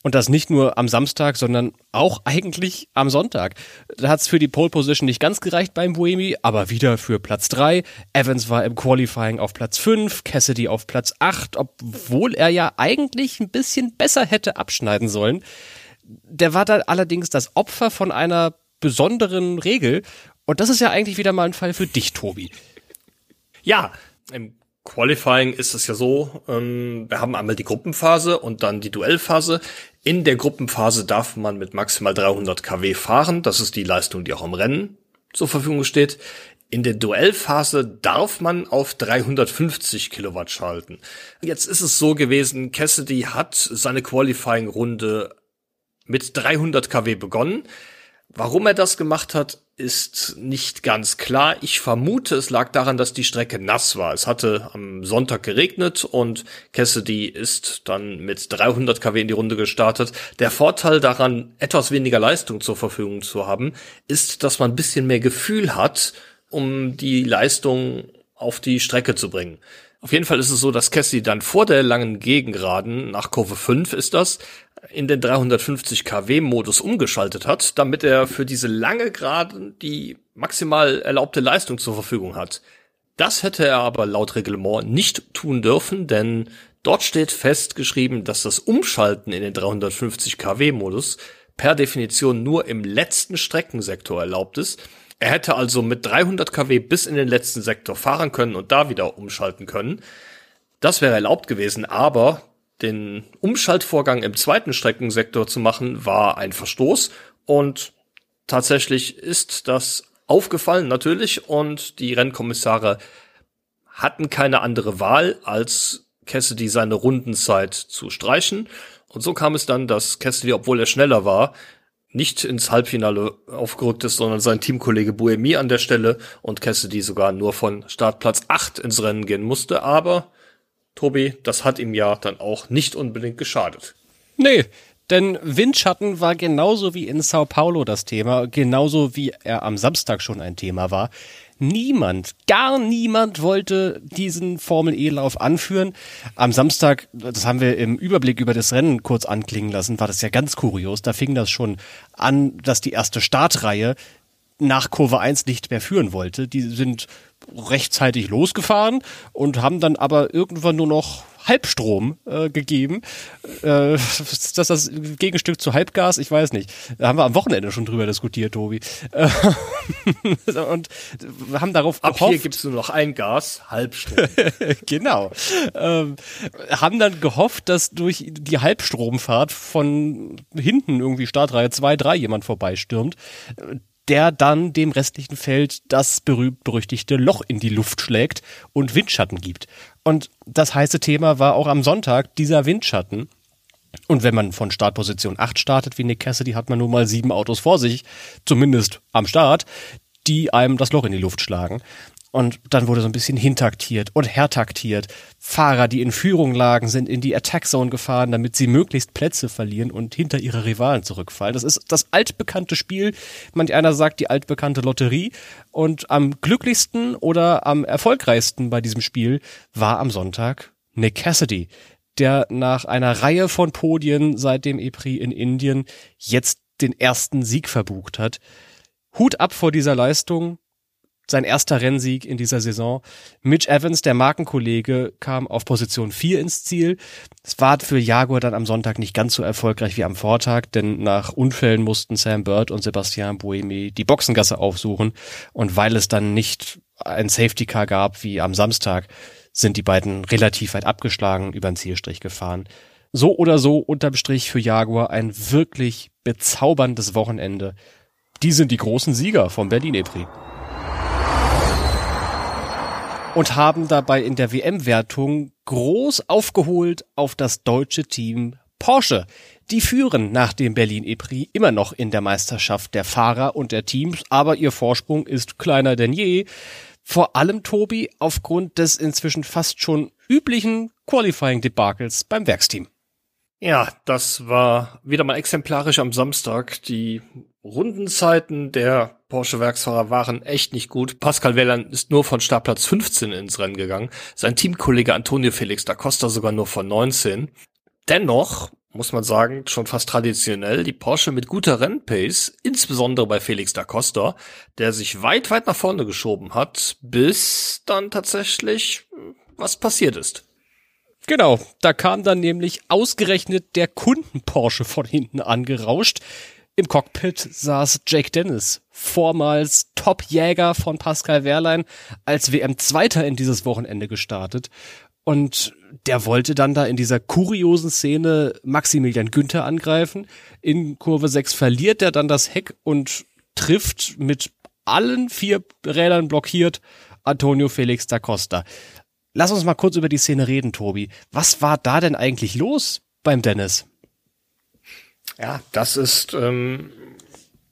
Und das nicht nur am Samstag, sondern auch eigentlich am Sonntag. Da hat es für die Pole Position nicht ganz gereicht beim Buemi, aber wieder für Platz drei. Evans war im Qualifying auf Platz fünf, Cassidy auf Platz acht, obwohl er ja eigentlich ein bisschen besser hätte abschneiden sollen. Der war dann allerdings das Opfer von einer besonderen Regel. Und das ist ja eigentlich wieder mal ein Fall für dich, Tobi. Ja, im Qualifying ist es ja so, ähm, wir haben einmal die Gruppenphase und dann die Duellphase. In der Gruppenphase darf man mit maximal 300 kW fahren. Das ist die Leistung, die auch im Rennen zur Verfügung steht. In der Duellphase darf man auf 350 Kilowatt schalten. Jetzt ist es so gewesen, Cassidy hat seine Qualifying-Runde mit 300 kW begonnen. Warum er das gemacht hat, ist nicht ganz klar. Ich vermute, es lag daran, dass die Strecke nass war. Es hatte am Sonntag geregnet und Cassidy ist dann mit 300 kW in die Runde gestartet. Der Vorteil daran, etwas weniger Leistung zur Verfügung zu haben, ist, dass man ein bisschen mehr Gefühl hat, um die Leistung auf die Strecke zu bringen. Auf jeden Fall ist es so, dass Cassidy dann vor der langen Gegengraden, nach Kurve 5 ist das, in den 350 kW Modus umgeschaltet hat, damit er für diese lange Geraden die maximal erlaubte Leistung zur Verfügung hat. Das hätte er aber laut Reglement nicht tun dürfen, denn dort steht festgeschrieben, dass das Umschalten in den 350 kW Modus per Definition nur im letzten Streckensektor erlaubt ist. Er hätte also mit 300 kW bis in den letzten Sektor fahren können und da wieder umschalten können. Das wäre erlaubt gewesen, aber den Umschaltvorgang im zweiten Streckensektor zu machen, war ein Verstoß und tatsächlich ist das aufgefallen natürlich und die Rennkommissare hatten keine andere Wahl, als Cassidy seine Rundenzeit zu streichen. Und so kam es dann, dass Cassidy, obwohl er schneller war, nicht ins Halbfinale aufgerückt ist, sondern sein Teamkollege Buemi an der Stelle und Cassidy sogar nur von Startplatz 8 ins Rennen gehen musste. Aber Tobi, das hat ihm ja dann auch nicht unbedingt geschadet. Nee, denn Windschatten war genauso wie in Sao Paulo das Thema, genauso wie er am Samstag schon ein Thema war. Niemand, gar niemand wollte diesen Formel E-Lauf anführen. Am Samstag, das haben wir im Überblick über das Rennen kurz anklingen lassen, war das ja ganz kurios. Da fing das schon an, dass die erste Startreihe nach Kurve 1 nicht mehr führen wollte. Die sind rechtzeitig losgefahren und haben dann aber irgendwann nur noch Halbstrom äh, gegeben. Äh, ist das das Gegenstück zu Halbgas? Ich weiß nicht. Da haben wir am Wochenende schon drüber diskutiert, Tobi. Äh, und haben darauf Ab gehofft. hier gibt's nur noch ein Gas, Halbstrom. genau. Ähm, haben dann gehofft, dass durch die Halbstromfahrt von hinten irgendwie Startreihe 2, 3 jemand vorbeistürmt der dann dem restlichen Feld das berühmt-berüchtigte Loch in die Luft schlägt und Windschatten gibt. Und das heiße Thema war auch am Sonntag dieser Windschatten. Und wenn man von Startposition 8 startet wie Nick Cassidy, hat man nun mal sieben Autos vor sich, zumindest am Start, die einem das Loch in die Luft schlagen. Und dann wurde so ein bisschen hintaktiert und hertaktiert. Fahrer, die in Führung lagen, sind in die Attack Zone gefahren, damit sie möglichst Plätze verlieren und hinter ihre Rivalen zurückfallen. Das ist das altbekannte Spiel. Manch einer sagt die altbekannte Lotterie. Und am glücklichsten oder am erfolgreichsten bei diesem Spiel war am Sonntag Nick Cassidy, der nach einer Reihe von Podien seit dem EPRI in Indien jetzt den ersten Sieg verbucht hat. Hut ab vor dieser Leistung sein erster Rennsieg in dieser Saison. Mitch Evans, der Markenkollege, kam auf Position 4 ins Ziel. Es war für Jaguar dann am Sonntag nicht ganz so erfolgreich wie am Vortag, denn nach Unfällen mussten Sam Bird und Sebastian Buemi die Boxengasse aufsuchen. Und weil es dann nicht ein Safety Car gab wie am Samstag, sind die beiden relativ weit abgeschlagen über den Zielstrich gefahren. So oder so unterm Strich für Jaguar ein wirklich bezauberndes Wochenende. Die sind die großen Sieger vom Berlin Epri und haben dabei in der WM-Wertung groß aufgeholt auf das deutsche Team Porsche. Die führen nach dem Berlin E-Prix immer noch in der Meisterschaft der Fahrer und der Teams, aber ihr Vorsprung ist kleiner denn je. Vor allem Tobi aufgrund des inzwischen fast schon üblichen Qualifying-Debakels beim Werksteam. Ja, das war wieder mal exemplarisch am Samstag. Die Rundenzeiten der Porsche Werksfahrer waren echt nicht gut. Pascal Wehrlein ist nur von Startplatz 15 ins Rennen gegangen. Sein Teamkollege Antonio Felix da Costa sogar nur von 19. Dennoch muss man sagen, schon fast traditionell, die Porsche mit guter Rennpace, insbesondere bei Felix da Costa, der sich weit, weit nach vorne geschoben hat, bis dann tatsächlich was passiert ist. Genau, da kam dann nämlich ausgerechnet der Kunden Porsche von hinten angerauscht. Im Cockpit saß Jake Dennis, vormals Top-Jäger von Pascal Wehrlein, als WM-Zweiter in dieses Wochenende gestartet. Und der wollte dann da in dieser kuriosen Szene Maximilian Günther angreifen. In Kurve 6 verliert er dann das Heck und trifft mit allen vier Rädern blockiert Antonio Felix da Costa. Lass uns mal kurz über die Szene reden, Tobi. Was war da denn eigentlich los beim Dennis? Ja, das ist ähm,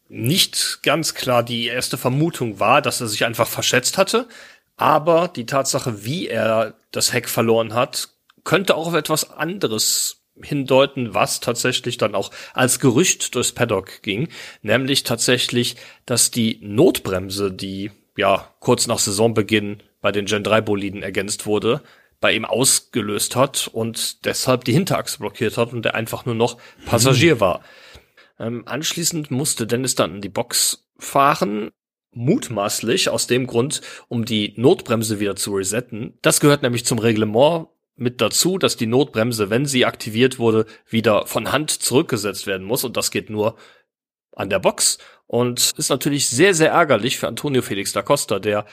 nicht ganz klar. Die erste Vermutung war, dass er sich einfach verschätzt hatte. Aber die Tatsache, wie er das Heck verloren hat, könnte auch auf etwas anderes hindeuten, was tatsächlich dann auch als Gerücht durchs Paddock ging, nämlich tatsächlich, dass die Notbremse, die ja kurz nach Saisonbeginn bei den Gen 3 Boliden ergänzt wurde, bei ihm ausgelöst hat und deshalb die Hinterachse blockiert hat und er einfach nur noch Passagier mhm. war. Ähm, anschließend musste Dennis dann in die Box fahren, mutmaßlich aus dem Grund, um die Notbremse wieder zu resetten. Das gehört nämlich zum Reglement mit dazu, dass die Notbremse, wenn sie aktiviert wurde, wieder von Hand zurückgesetzt werden muss und das geht nur an der Box und ist natürlich sehr, sehr ärgerlich für Antonio Felix da Costa, der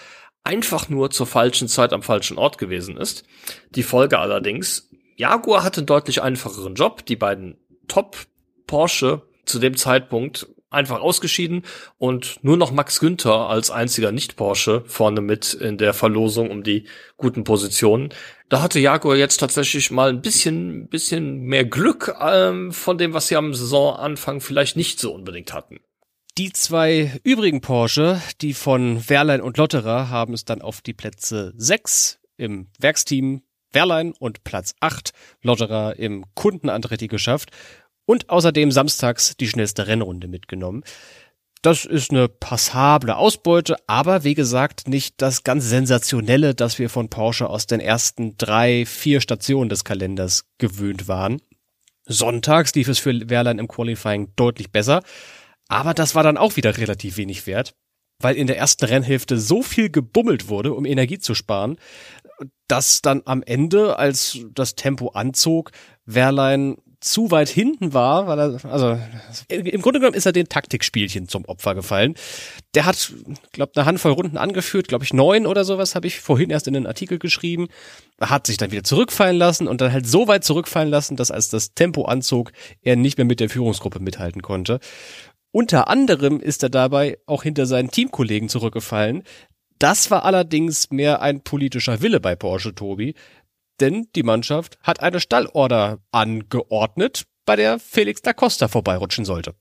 einfach nur zur falschen Zeit am falschen Ort gewesen ist. Die Folge allerdings, Jaguar hatte einen deutlich einfacheren Job. Die beiden Top Porsche zu dem Zeitpunkt einfach ausgeschieden und nur noch Max Günther als einziger Nicht-Porsche vorne mit in der Verlosung um die guten Positionen. Da hatte Jaguar jetzt tatsächlich mal ein bisschen, bisschen mehr Glück ähm, von dem, was sie am Saisonanfang vielleicht nicht so unbedingt hatten. Die zwei übrigen Porsche, die von Wehrlein und Lotterer, haben es dann auf die Plätze 6 im Werksteam Wehrlein und Platz 8 Lotterer im Kundenandretti geschafft und außerdem samstags die schnellste Rennrunde mitgenommen. Das ist eine passable Ausbeute, aber wie gesagt nicht das ganz sensationelle, das wir von Porsche aus den ersten drei, vier Stationen des Kalenders gewöhnt waren. Sonntags lief es für Wehrlein im Qualifying deutlich besser. Aber das war dann auch wieder relativ wenig wert, weil in der ersten Rennhälfte so viel gebummelt wurde, um Energie zu sparen, dass dann am Ende, als das Tempo anzog, Wehrlein zu weit hinten war, weil er, also im Grunde genommen ist er den Taktikspielchen zum Opfer gefallen. Der hat, glaube eine Handvoll Runden angeführt, glaube ich neun oder sowas, habe ich vorhin erst in den Artikel geschrieben. Hat sich dann wieder zurückfallen lassen und dann halt so weit zurückfallen lassen, dass als das Tempo anzog, er nicht mehr mit der Führungsgruppe mithalten konnte. Unter anderem ist er dabei auch hinter seinen Teamkollegen zurückgefallen. Das war allerdings mehr ein politischer Wille bei Porsche, Tobi. Denn die Mannschaft hat eine Stallorder angeordnet, bei der Felix da Costa vorbeirutschen sollte.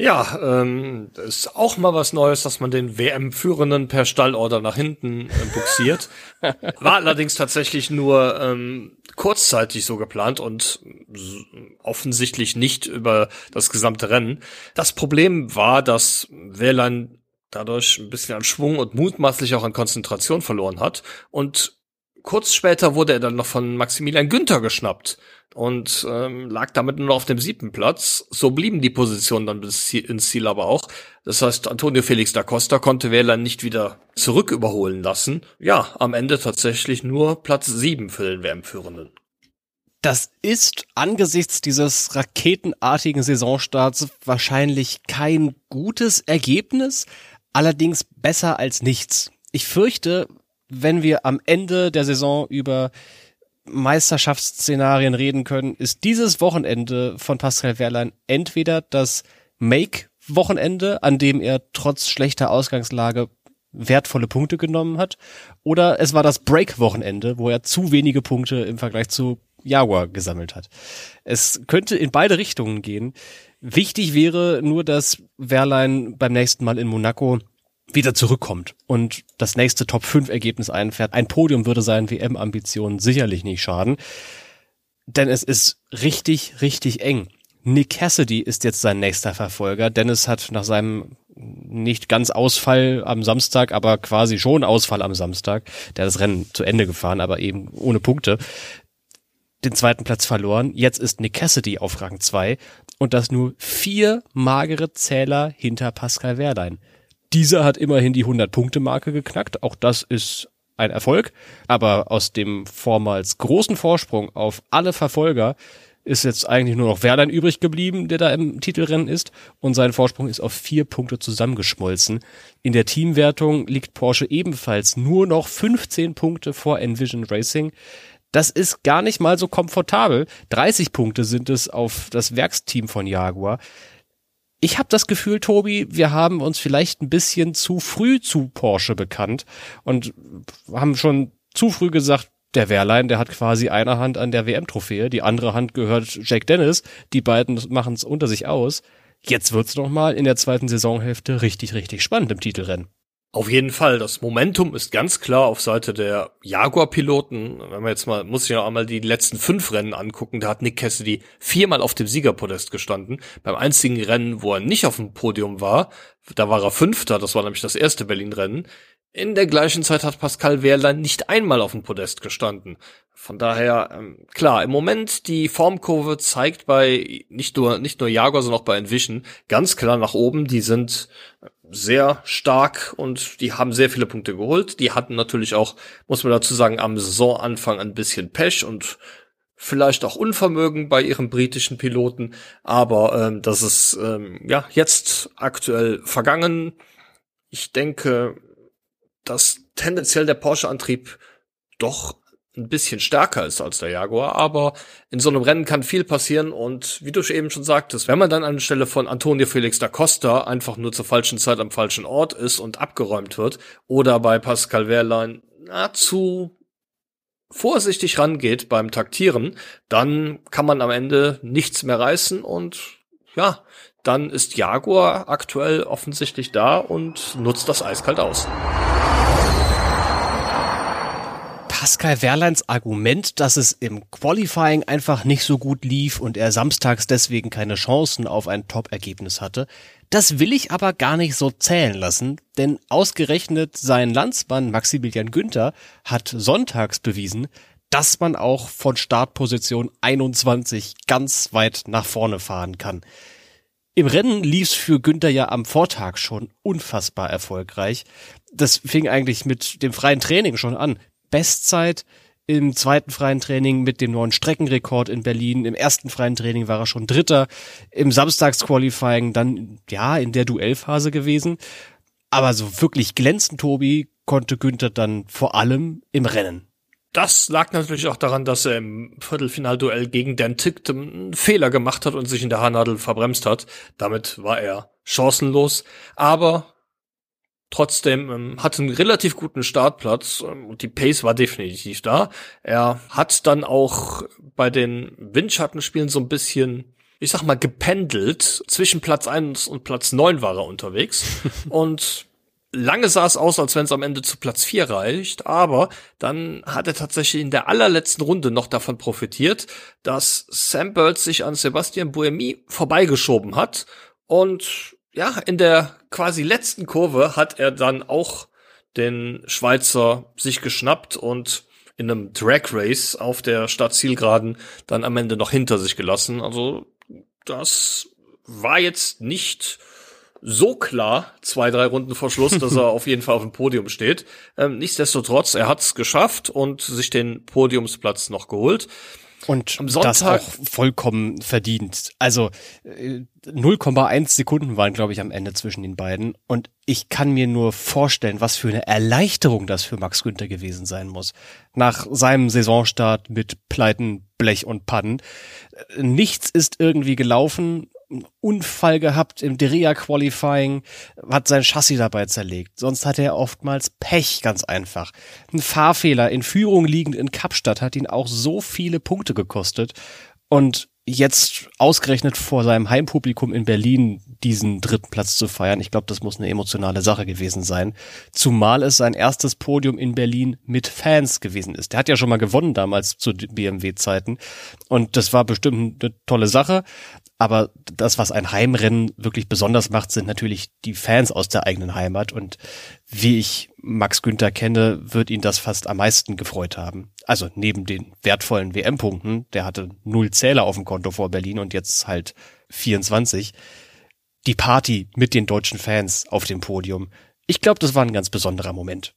Ja, ähm, ist auch mal was Neues, dass man den WM-Führenden per Stallorder nach hinten äh, buxiert. War allerdings tatsächlich nur ähm, kurzzeitig so geplant und offensichtlich nicht über das gesamte Rennen. Das Problem war, dass Wehrlein dadurch ein bisschen an Schwung und mutmaßlich auch an Konzentration verloren hat und kurz später wurde er dann noch von Maximilian Günther geschnappt und ähm, lag damit nur auf dem siebten Platz. So blieben die Positionen dann bis ins Ziel aber auch. Das heißt, Antonio Felix da Costa konnte Wehrlein nicht wieder zurück überholen lassen. Ja, am Ende tatsächlich nur Platz sieben für den WM-Führenden. Das ist angesichts dieses raketenartigen Saisonstarts wahrscheinlich kein gutes Ergebnis, allerdings besser als nichts. Ich fürchte, wenn wir am Ende der Saison über Meisterschaftsszenarien reden können, ist dieses Wochenende von Pascal Wehrlein entweder das Make-Wochenende, an dem er trotz schlechter Ausgangslage wertvolle Punkte genommen hat, oder es war das Break-Wochenende, wo er zu wenige Punkte im Vergleich zu Jaguar gesammelt hat. Es könnte in beide Richtungen gehen. Wichtig wäre nur, dass Wehrlein beim nächsten Mal in Monaco wieder zurückkommt und das nächste Top 5 Ergebnis einfährt. Ein Podium würde seinen WM-Ambitionen sicherlich nicht schaden. Denn es ist richtig, richtig eng. Nick Cassidy ist jetzt sein nächster Verfolger. Dennis hat nach seinem nicht ganz Ausfall am Samstag, aber quasi schon Ausfall am Samstag, der das Rennen zu Ende gefahren, aber eben ohne Punkte, den zweiten Platz verloren. Jetzt ist Nick Cassidy auf Rang 2 und das nur vier magere Zähler hinter Pascal Wehrlein. Dieser hat immerhin die 100-Punkte-Marke geknackt. Auch das ist ein Erfolg. Aber aus dem vormals großen Vorsprung auf alle Verfolger ist jetzt eigentlich nur noch Wehrlein übrig geblieben, der da im Titelrennen ist. Und sein Vorsprung ist auf vier Punkte zusammengeschmolzen. In der Teamwertung liegt Porsche ebenfalls nur noch 15 Punkte vor Envision Racing. Das ist gar nicht mal so komfortabel. 30 Punkte sind es auf das Werksteam von Jaguar ich habe das Gefühl, Tobi, wir haben uns vielleicht ein bisschen zu früh zu Porsche bekannt und haben schon zu früh gesagt, der Wehrlein, der hat quasi eine Hand an der WM-Trophäe, die andere Hand gehört Jack Dennis, die beiden machen es unter sich aus. Jetzt wird's noch mal in der zweiten Saisonhälfte richtig, richtig spannend im Titelrennen. Auf jeden Fall, das Momentum ist ganz klar auf Seite der Jaguar-Piloten. Wenn man jetzt mal, muss ich ja einmal die letzten fünf Rennen angucken, da hat Nick Cassidy viermal auf dem Siegerpodest gestanden. Beim einzigen Rennen, wo er nicht auf dem Podium war, da war er Fünfter, das war nämlich das erste Berlin-Rennen. In der gleichen Zeit hat Pascal Wehrlein nicht einmal auf dem Podest gestanden. Von daher, ähm, klar, im Moment die Formkurve zeigt bei nicht nur, nicht nur Jaguar, sondern auch bei Envision ganz klar nach oben. Die sind sehr stark und die haben sehr viele Punkte geholt. Die hatten natürlich auch, muss man dazu sagen, am Saisonanfang ein bisschen Pech und vielleicht auch Unvermögen bei ihren britischen Piloten, aber ähm, das ist ähm, ja jetzt aktuell vergangen. Ich denke, dass tendenziell der Porsche-Antrieb doch ein bisschen stärker ist als der Jaguar, aber in so einem Rennen kann viel passieren und wie du eben schon sagtest, wenn man dann an der Stelle von Antonio Felix da Costa einfach nur zur falschen Zeit am falschen Ort ist und abgeräumt wird oder bei Pascal Wehrlein na, zu vorsichtig rangeht beim Taktieren, dann kann man am Ende nichts mehr reißen und ja, dann ist Jaguar aktuell offensichtlich da und nutzt das eiskalt aus. Pascal Wehrleins Argument, dass es im Qualifying einfach nicht so gut lief und er samstags deswegen keine Chancen auf ein Top-Ergebnis hatte, das will ich aber gar nicht so zählen lassen, denn ausgerechnet sein Landsmann Maximilian Günther hat sonntags bewiesen, dass man auch von Startposition 21 ganz weit nach vorne fahren kann. Im Rennen lief's für Günther ja am Vortag schon unfassbar erfolgreich. Das fing eigentlich mit dem freien Training schon an. Bestzeit im zweiten freien Training mit dem neuen Streckenrekord in Berlin. Im ersten freien Training war er schon Dritter. Im Samstagsqualifying dann, ja, in der Duellphase gewesen. Aber so wirklich glänzend, Tobi, konnte Günther dann vor allem im Rennen. Das lag natürlich auch daran, dass er im Viertelfinalduell gegen Dan Tick einen Fehler gemacht hat und sich in der Haarnadel verbremst hat. Damit war er chancenlos. Aber trotzdem ähm, hatte einen relativ guten Startplatz ähm, und die Pace war definitiv da. Er hat dann auch bei den Windschattenspielen so ein bisschen, ich sag mal, gependelt. Zwischen Platz eins und Platz neun war er unterwegs. und lange sah es aus, als wenn es am Ende zu Platz vier reicht, aber dann hat er tatsächlich in der allerletzten Runde noch davon profitiert, dass Sam Bird sich an Sebastian Buemi vorbeigeschoben hat und ja, in der quasi letzten Kurve hat er dann auch den Schweizer sich geschnappt und in einem Drag Race auf der Startzielgeraden dann am Ende noch hinter sich gelassen. Also das war jetzt nicht so klar, zwei, drei Runden vor Schluss, dass er auf jeden Fall auf dem Podium steht. Ähm, nichtsdestotrotz, er hat es geschafft und sich den Podiumsplatz noch geholt. Und das auch vollkommen verdient. Also 0,1 äh, Sekunden waren, glaube ich, am Ende zwischen den beiden. Und ich kann mir nur vorstellen, was für eine Erleichterung das für Max Günther gewesen sein muss. Nach seinem Saisonstart mit Pleiten, Blech und Pannen. Äh, nichts ist irgendwie gelaufen Unfall gehabt im Deria Qualifying, hat sein Chassis dabei zerlegt. Sonst hatte er oftmals Pech, ganz einfach. Ein Fahrfehler in Führung liegend in Kapstadt hat ihn auch so viele Punkte gekostet. Und jetzt ausgerechnet vor seinem Heimpublikum in Berlin diesen dritten Platz zu feiern, ich glaube, das muss eine emotionale Sache gewesen sein. Zumal es sein erstes Podium in Berlin mit Fans gewesen ist. Der hat ja schon mal gewonnen damals zu BMW-Zeiten. Und das war bestimmt eine tolle Sache. Aber das, was ein Heimrennen wirklich besonders macht, sind natürlich die Fans aus der eigenen Heimat. Und wie ich Max Günther kenne, wird ihn das fast am meisten gefreut haben. Also neben den wertvollen WM-Punkten, der hatte null Zähler auf dem Konto vor Berlin und jetzt halt 24. Die Party mit den deutschen Fans auf dem Podium. Ich glaube, das war ein ganz besonderer Moment.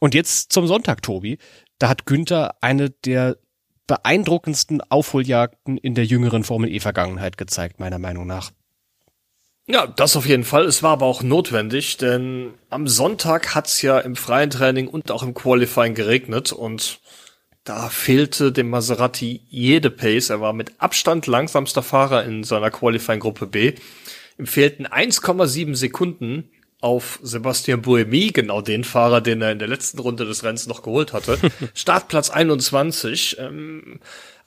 Und jetzt zum Sonntag, Tobi. Da hat Günther eine der beeindruckendsten Aufholjagden in der jüngeren Formel E-Vergangenheit gezeigt, meiner Meinung nach. Ja, das auf jeden Fall. Es war aber auch notwendig, denn am Sonntag hat's ja im freien Training und auch im Qualifying geregnet und da fehlte dem Maserati jede Pace. Er war mit Abstand langsamster Fahrer in seiner Qualifying-Gruppe B. Ihm fehlten 1,7 Sekunden auf Sebastian Buemi, genau den Fahrer, den er in der letzten Runde des Rennens noch geholt hatte. Startplatz 21. Ähm,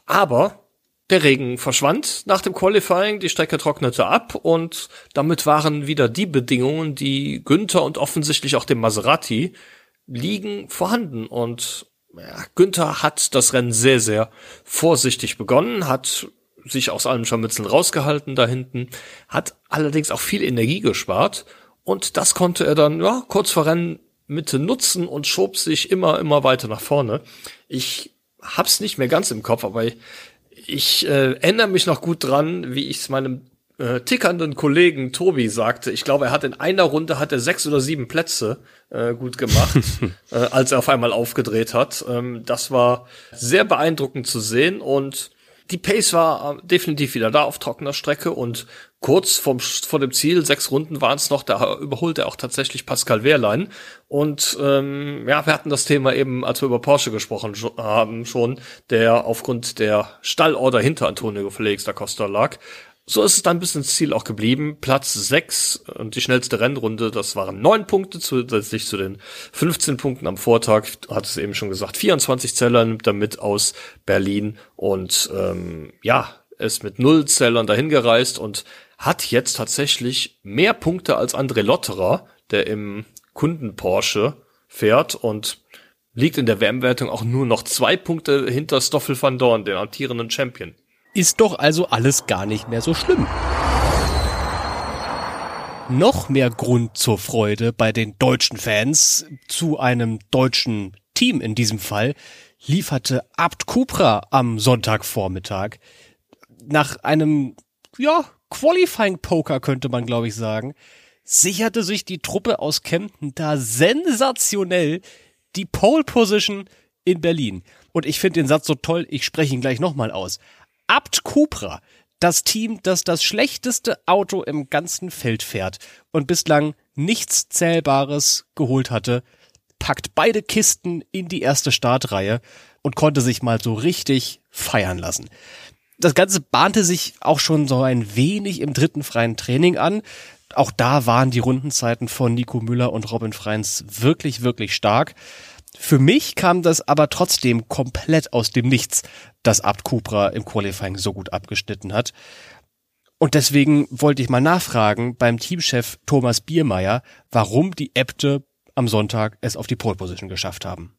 aber der Regen verschwand nach dem Qualifying, die Strecke trocknete ab und damit waren wieder die Bedingungen, die Günther und offensichtlich auch dem Maserati liegen, vorhanden. Und ja, Günther hat das Rennen sehr, sehr vorsichtig begonnen, hat sich aus allem Scharmützeln rausgehalten da hinten, hat allerdings auch viel Energie gespart und das konnte er dann, ja, kurz vor Rennmitte nutzen und schob sich immer, immer weiter nach vorne. Ich hab's nicht mehr ganz im Kopf, aber ich, ich äh, erinnere mich noch gut dran, wie ich es meinem äh, tickernden Kollegen Tobi sagte. Ich glaube, er hat in einer Runde hat er sechs oder sieben Plätze äh, gut gemacht, äh, als er auf einmal aufgedreht hat. Ähm, das war sehr beeindruckend zu sehen und die Pace war äh, definitiv wieder da auf trockener Strecke und kurz vom, vor dem Ziel, sechs Runden waren es noch, da überholte er auch tatsächlich Pascal Wehrlein. Und ähm, ja, wir hatten das Thema eben, als wir über Porsche gesprochen haben, schon, der aufgrund der Stallorder hinter Antonio Felix da Costa lag. So ist es dann bis ins Ziel auch geblieben. Platz sechs und die schnellste Rennrunde, das waren neun Punkte zusätzlich zu den 15 Punkten am Vortag. Hat es eben schon gesagt, 24 Zeller nimmt er mit aus Berlin und ähm, ja, ist mit null Zellern dahin gereist und hat jetzt tatsächlich mehr Punkte als André Lotterer, der im Kunden Porsche fährt und liegt in der WM-Wertung auch nur noch zwei Punkte hinter Stoffel van Dorn, den amtierenden Champion. Ist doch also alles gar nicht mehr so schlimm. Noch mehr Grund zur Freude bei den deutschen Fans zu einem deutschen Team in diesem Fall lieferte Abt Cupra am Sonntagvormittag. Nach einem, ja, Qualifying Poker könnte man glaube ich sagen, sicherte sich die Truppe aus Kempten da sensationell die Pole Position in Berlin. Und ich finde den Satz so toll, ich spreche ihn gleich nochmal aus. Abt Cupra, das Team, das das schlechteste Auto im ganzen Feld fährt und bislang nichts Zählbares geholt hatte, packt beide Kisten in die erste Startreihe und konnte sich mal so richtig feiern lassen. Das Ganze bahnte sich auch schon so ein wenig im dritten freien Training an. Auch da waren die Rundenzeiten von Nico Müller und Robin Freins wirklich, wirklich stark. Für mich kam das aber trotzdem komplett aus dem Nichts, dass Abt Cupra im Qualifying so gut abgeschnitten hat. Und deswegen wollte ich mal nachfragen beim Teamchef Thomas Biermeier, warum die Äbte am Sonntag es auf die Pole Position geschafft haben.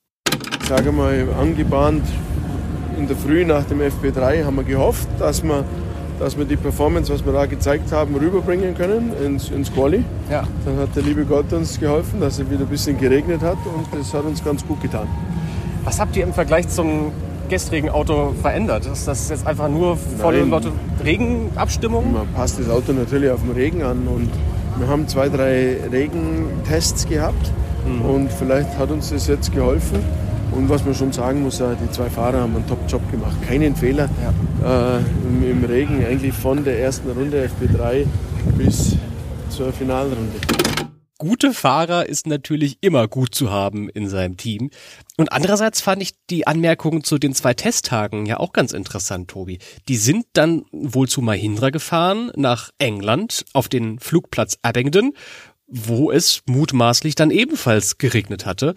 Ich sage mal, angebahnt in der Früh nach dem FP3 haben wir gehofft, dass wir dass wir die Performance, was wir da gezeigt haben, rüberbringen können ins, ins Quali. Ja. Dann hat der liebe Gott uns geholfen, dass es wieder ein bisschen geregnet hat und das hat uns ganz gut getan. Was habt ihr im Vergleich zum gestrigen Auto verändert? Ist das jetzt einfach nur volle Nein. Lotte Regenabstimmung? Man passt das Auto natürlich auf den Regen an und wir haben zwei, drei Regentests gehabt und vielleicht hat uns das jetzt geholfen. Und was man schon sagen muss, äh, die zwei Fahrer haben einen Top-Job gemacht. Keinen Fehler äh, im, im Regen, eigentlich von der ersten Runde FP3 bis zur Finalrunde. Gute Fahrer ist natürlich immer gut zu haben in seinem Team. Und andererseits fand ich die Anmerkungen zu den zwei Testtagen ja auch ganz interessant, Tobi. Die sind dann wohl zu Mahindra gefahren, nach England, auf den Flugplatz Abingdon, wo es mutmaßlich dann ebenfalls geregnet hatte.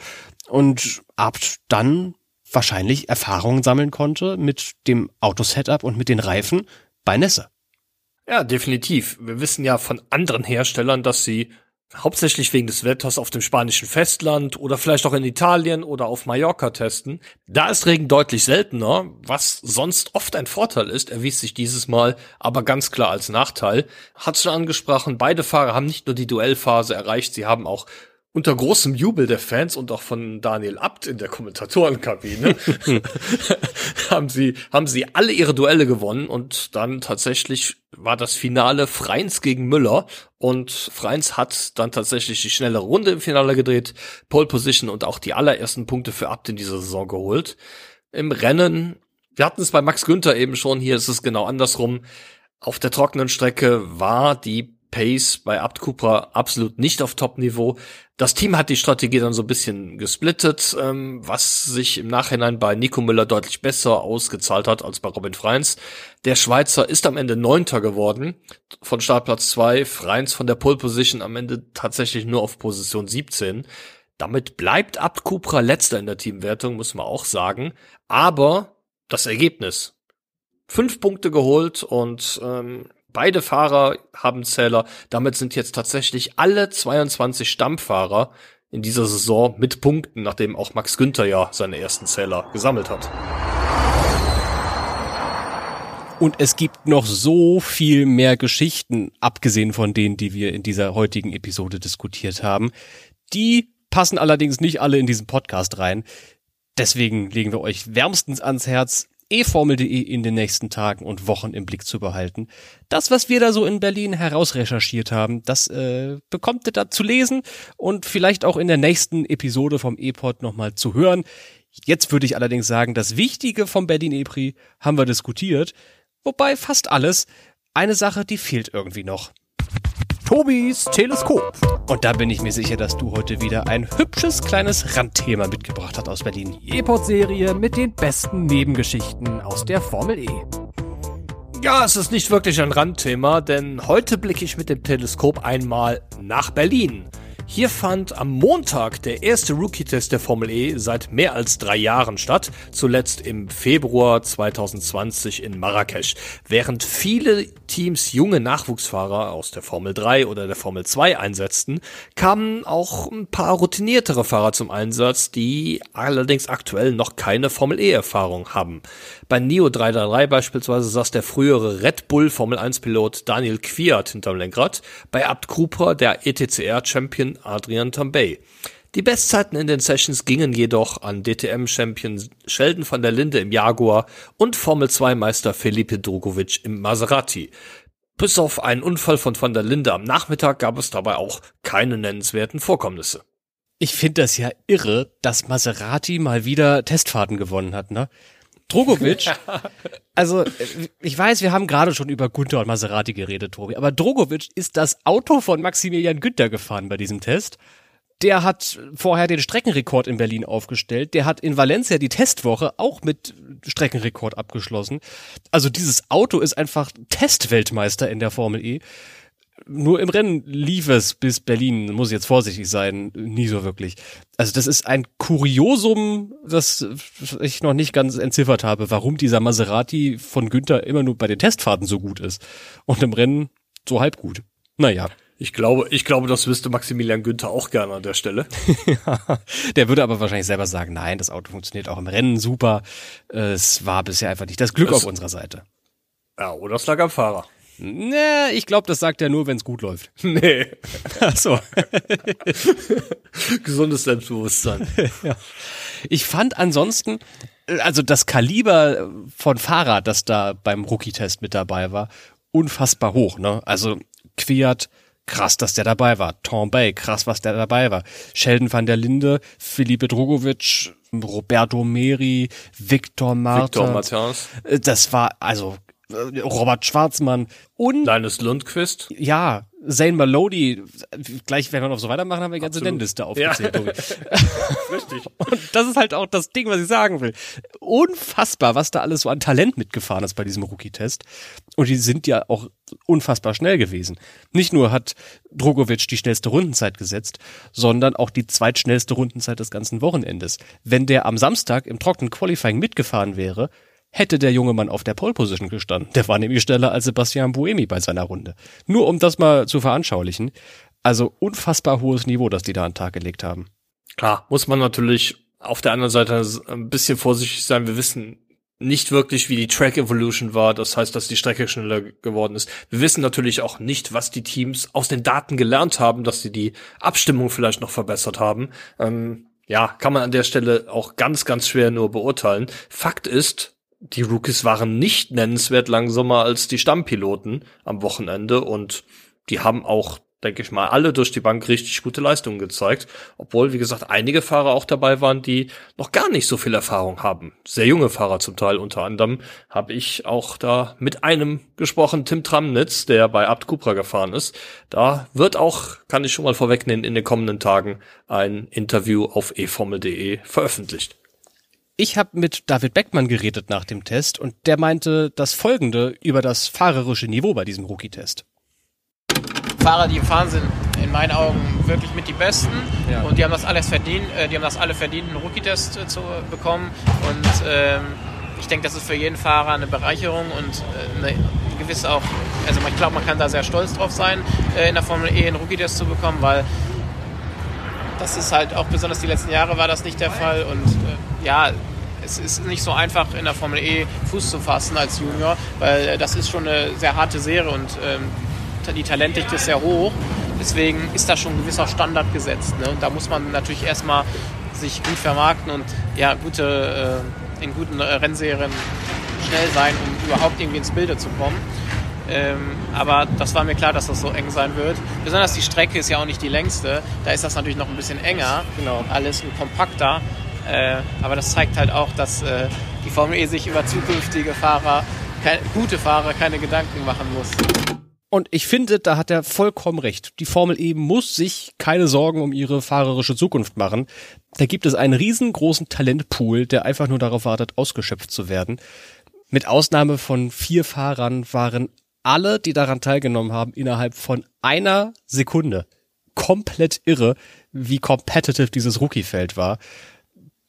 Und Abt dann wahrscheinlich Erfahrungen sammeln konnte mit dem Autosetup und mit den Reifen bei Nässe. Ja, definitiv. Wir wissen ja von anderen Herstellern, dass sie hauptsächlich wegen des Wetters auf dem spanischen Festland oder vielleicht auch in Italien oder auf Mallorca testen. Da ist Regen deutlich seltener, was sonst oft ein Vorteil ist, erwies sich dieses Mal aber ganz klar als Nachteil. Hat schon angesprochen, beide Fahrer haben nicht nur die Duellphase erreicht, sie haben auch unter großem Jubel der Fans und auch von Daniel Abt in der Kommentatorenkabine haben sie, haben sie alle ihre Duelle gewonnen und dann tatsächlich war das Finale Freins gegen Müller und Freins hat dann tatsächlich die schnelle Runde im Finale gedreht, Pole Position und auch die allerersten Punkte für Abt in dieser Saison geholt. Im Rennen, wir hatten es bei Max Günther eben schon, hier ist es genau andersrum. Auf der trockenen Strecke war die Pace bei Abt Cupra absolut nicht auf Top-Niveau. Das Team hat die Strategie dann so ein bisschen gesplittet, ähm, was sich im Nachhinein bei Nico Müller deutlich besser ausgezahlt hat als bei Robin Freins. Der Schweizer ist am Ende Neunter geworden, von Startplatz zwei. Freins von der Pole Position am Ende tatsächlich nur auf Position 17. Damit bleibt Abt Cupra letzter in der Teamwertung, muss man auch sagen. Aber das Ergebnis. Fünf Punkte geholt und ähm, Beide Fahrer haben Zähler. Damit sind jetzt tatsächlich alle 22 Stammfahrer in dieser Saison mit Punkten, nachdem auch Max Günther ja seine ersten Zähler gesammelt hat. Und es gibt noch so viel mehr Geschichten, abgesehen von denen, die wir in dieser heutigen Episode diskutiert haben. Die passen allerdings nicht alle in diesen Podcast rein. Deswegen legen wir euch wärmstens ans Herz, eformel.de in den nächsten Tagen und Wochen im Blick zu behalten. Das, was wir da so in Berlin herausrecherchiert haben, das äh, bekommt ihr da zu lesen und vielleicht auch in der nächsten Episode vom E-Pod nochmal zu hören. Jetzt würde ich allerdings sagen, das Wichtige vom Berlin E-Prix haben wir diskutiert, wobei fast alles. Eine Sache, die fehlt irgendwie noch. Tobis Teleskop. Und da bin ich mir sicher, dass du heute wieder ein hübsches kleines Randthema mitgebracht hast aus Berlin. Die E-Pod-Serie mit den besten Nebengeschichten aus der Formel E. Ja, es ist nicht wirklich ein Randthema, denn heute blicke ich mit dem Teleskop einmal nach Berlin. Hier fand am Montag der erste Rookie-Test der Formel E seit mehr als drei Jahren statt, zuletzt im Februar 2020 in Marrakesch. Während viele Teams junge Nachwuchsfahrer aus der Formel 3 oder der Formel 2 einsetzten, kamen auch ein paar routiniertere Fahrer zum Einsatz, die allerdings aktuell noch keine Formel E-Erfahrung haben. Bei Neo 333 beispielsweise saß der frühere Red Bull Formel 1 Pilot Daniel Kwiat hinterm Lenkrad, bei Abt Cooper der ETCR Champion Adrian Tambay. Die Bestzeiten in den Sessions gingen jedoch an DTM-Champion Sheldon van der Linde im Jaguar und Formel-2-Meister Felipe Drogovic im Maserati. Bis auf einen Unfall von van der Linde am Nachmittag gab es dabei auch keine nennenswerten Vorkommnisse. Ich finde das ja irre, dass Maserati mal wieder Testfahrten gewonnen hat, ne? Drogovic, also ich weiß, wir haben gerade schon über Günther und Maserati geredet, Tobi, aber Drogovic ist das Auto von Maximilian Günther gefahren bei diesem Test. Der hat vorher den Streckenrekord in Berlin aufgestellt. Der hat in Valencia die Testwoche auch mit Streckenrekord abgeschlossen. Also dieses Auto ist einfach Testweltmeister in der Formel E. Nur im Rennen lief es bis Berlin, muss ich jetzt vorsichtig sein, nie so wirklich. Also das ist ein Kuriosum, das ich noch nicht ganz entziffert habe, warum dieser Maserati von Günther immer nur bei den Testfahrten so gut ist und im Rennen so halb gut. Naja. Ich glaube, ich glaube, das wüsste Maximilian Günther auch gerne an der Stelle. ja, der würde aber wahrscheinlich selber sagen, nein, das Auto funktioniert auch im Rennen super. Es war bisher einfach nicht das Glück Das- auf unserer Seite. Ja, oder es lag am Fahrer. Nee, ich glaube, das sagt er nur, wenn es gut läuft. Nee. Ach so. Gesundes Selbstbewusstsein. ja. Ich fand ansonsten, also das Kaliber von Fahrrad, das da beim Rookie-Test mit dabei war, unfassbar hoch. Ne? Also Quiert, krass, dass der dabei war. Tombay, krass, was der dabei war. Sheldon van der Linde, Felipe Drogovic, Roberto Meri, Victor Martins. Victor Martins. Äh, Das war also Robert Schwarzmann und Linus Lundqvist. ja, Zane Maloney, gleich, wenn wir noch so weitermachen, haben wir die ganze. Nennliste aufgezählt, Ja. Richtig. Und das ist halt auch das Ding, was ich sagen will. Unfassbar, was da alles so an Talent mitgefahren ist bei diesem Rookie-Test. Und die sind ja auch unfassbar schnell gewesen. Nicht nur hat Drogovic die schnellste Rundenzeit gesetzt, sondern auch die zweitschnellste Rundenzeit des ganzen Wochenendes. Wenn der am Samstag im trockenen Qualifying mitgefahren wäre, hätte der junge Mann auf der Pole Position gestanden. Der war nämlich schneller als Sebastian Buemi bei seiner Runde. Nur um das mal zu veranschaulichen. Also unfassbar hohes Niveau, das die da an den Tag gelegt haben. Klar, muss man natürlich auf der anderen Seite ein bisschen vorsichtig sein. Wir wissen nicht wirklich, wie die Track Evolution war. Das heißt, dass die Strecke schneller geworden ist. Wir wissen natürlich auch nicht, was die Teams aus den Daten gelernt haben, dass sie die Abstimmung vielleicht noch verbessert haben. Ähm, ja, kann man an der Stelle auch ganz, ganz schwer nur beurteilen. Fakt ist, die Rookies waren nicht nennenswert langsamer als die Stammpiloten am Wochenende und die haben auch, denke ich mal, alle durch die Bank richtig gute Leistungen gezeigt, obwohl, wie gesagt, einige Fahrer auch dabei waren, die noch gar nicht so viel Erfahrung haben. Sehr junge Fahrer zum Teil, unter anderem habe ich auch da mit einem gesprochen, Tim Tramnitz, der bei Abt Cupra gefahren ist. Da wird auch, kann ich schon mal vorwegnehmen, in den kommenden Tagen ein Interview auf eformel.de veröffentlicht. Ich habe mit David Beckmann geredet nach dem Test und der meinte das Folgende über das fahrerische Niveau bei diesem Rookie-Test. Fahrer, die gefahren sind, in meinen Augen wirklich mit die Besten. Ja. Und die haben das alles verdient. Äh, die haben das alle verdient, einen Rookie-Test äh, zu bekommen. Und ähm, ich denke, das ist für jeden Fahrer eine Bereicherung und äh, eine gewisse auch, also ich glaube, man kann da sehr stolz drauf sein, in der Formel E einen Rookie-Test zu bekommen, weil das ist halt auch besonders die letzten Jahre war das nicht der Fall. Und ja, es ist nicht so einfach in der Formel E Fuß zu fassen als Junior, weil äh, das ist schon eine sehr harte Serie und ähm, die Talentdichte ist sehr hoch. Deswegen ist da schon ein gewisser Standard gesetzt. Ne? Und da muss man natürlich erstmal sich gut vermarkten und ja, gute, äh, in guten äh, Rennserien schnell sein, um überhaupt irgendwie ins Bilde zu kommen. Ähm, aber das war mir klar, dass das so eng sein wird. Besonders die Strecke ist ja auch nicht die längste. Da ist das natürlich noch ein bisschen enger. Genau. Alles und kompakter. Äh, aber das zeigt halt auch, dass äh, die Formel E sich über zukünftige Fahrer, kei- gute Fahrer, keine Gedanken machen muss. Und ich finde, da hat er vollkommen recht. Die Formel E muss sich keine Sorgen um ihre fahrerische Zukunft machen. Da gibt es einen riesengroßen Talentpool, der einfach nur darauf wartet, ausgeschöpft zu werden. Mit Ausnahme von vier Fahrern waren alle, die daran teilgenommen haben, innerhalb von einer Sekunde komplett irre, wie competitive dieses Rookie-Feld war.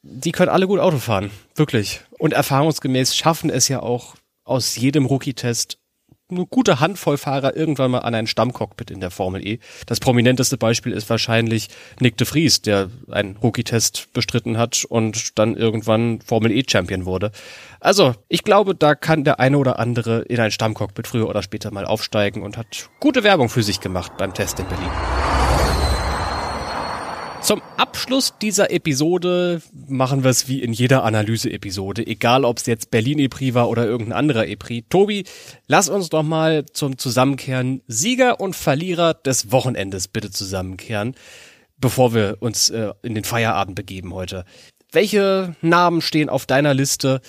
Die können alle gut Auto fahren, wirklich. Und erfahrungsgemäß schaffen es ja auch aus jedem Rookie-Test eine gute Handvoll Fahrer irgendwann mal an ein Stammcockpit in der Formel E. Das prominenteste Beispiel ist wahrscheinlich Nick de Vries, der einen Rookie-Test bestritten hat und dann irgendwann Formel E-Champion wurde. Also, ich glaube, da kann der eine oder andere in ein Stammcockpit früher oder später mal aufsteigen und hat gute Werbung für sich gemacht beim Test in Berlin. Zum Abschluss dieser Episode machen wir es wie in jeder Analyse-Episode, egal ob es jetzt Berlin EPRI war oder irgendein anderer EPRI. Tobi, lass uns doch mal zum Zusammenkehren Sieger und Verlierer des Wochenendes bitte zusammenkehren, bevor wir uns äh, in den Feierabend begeben heute. Welche Namen stehen auf deiner Liste?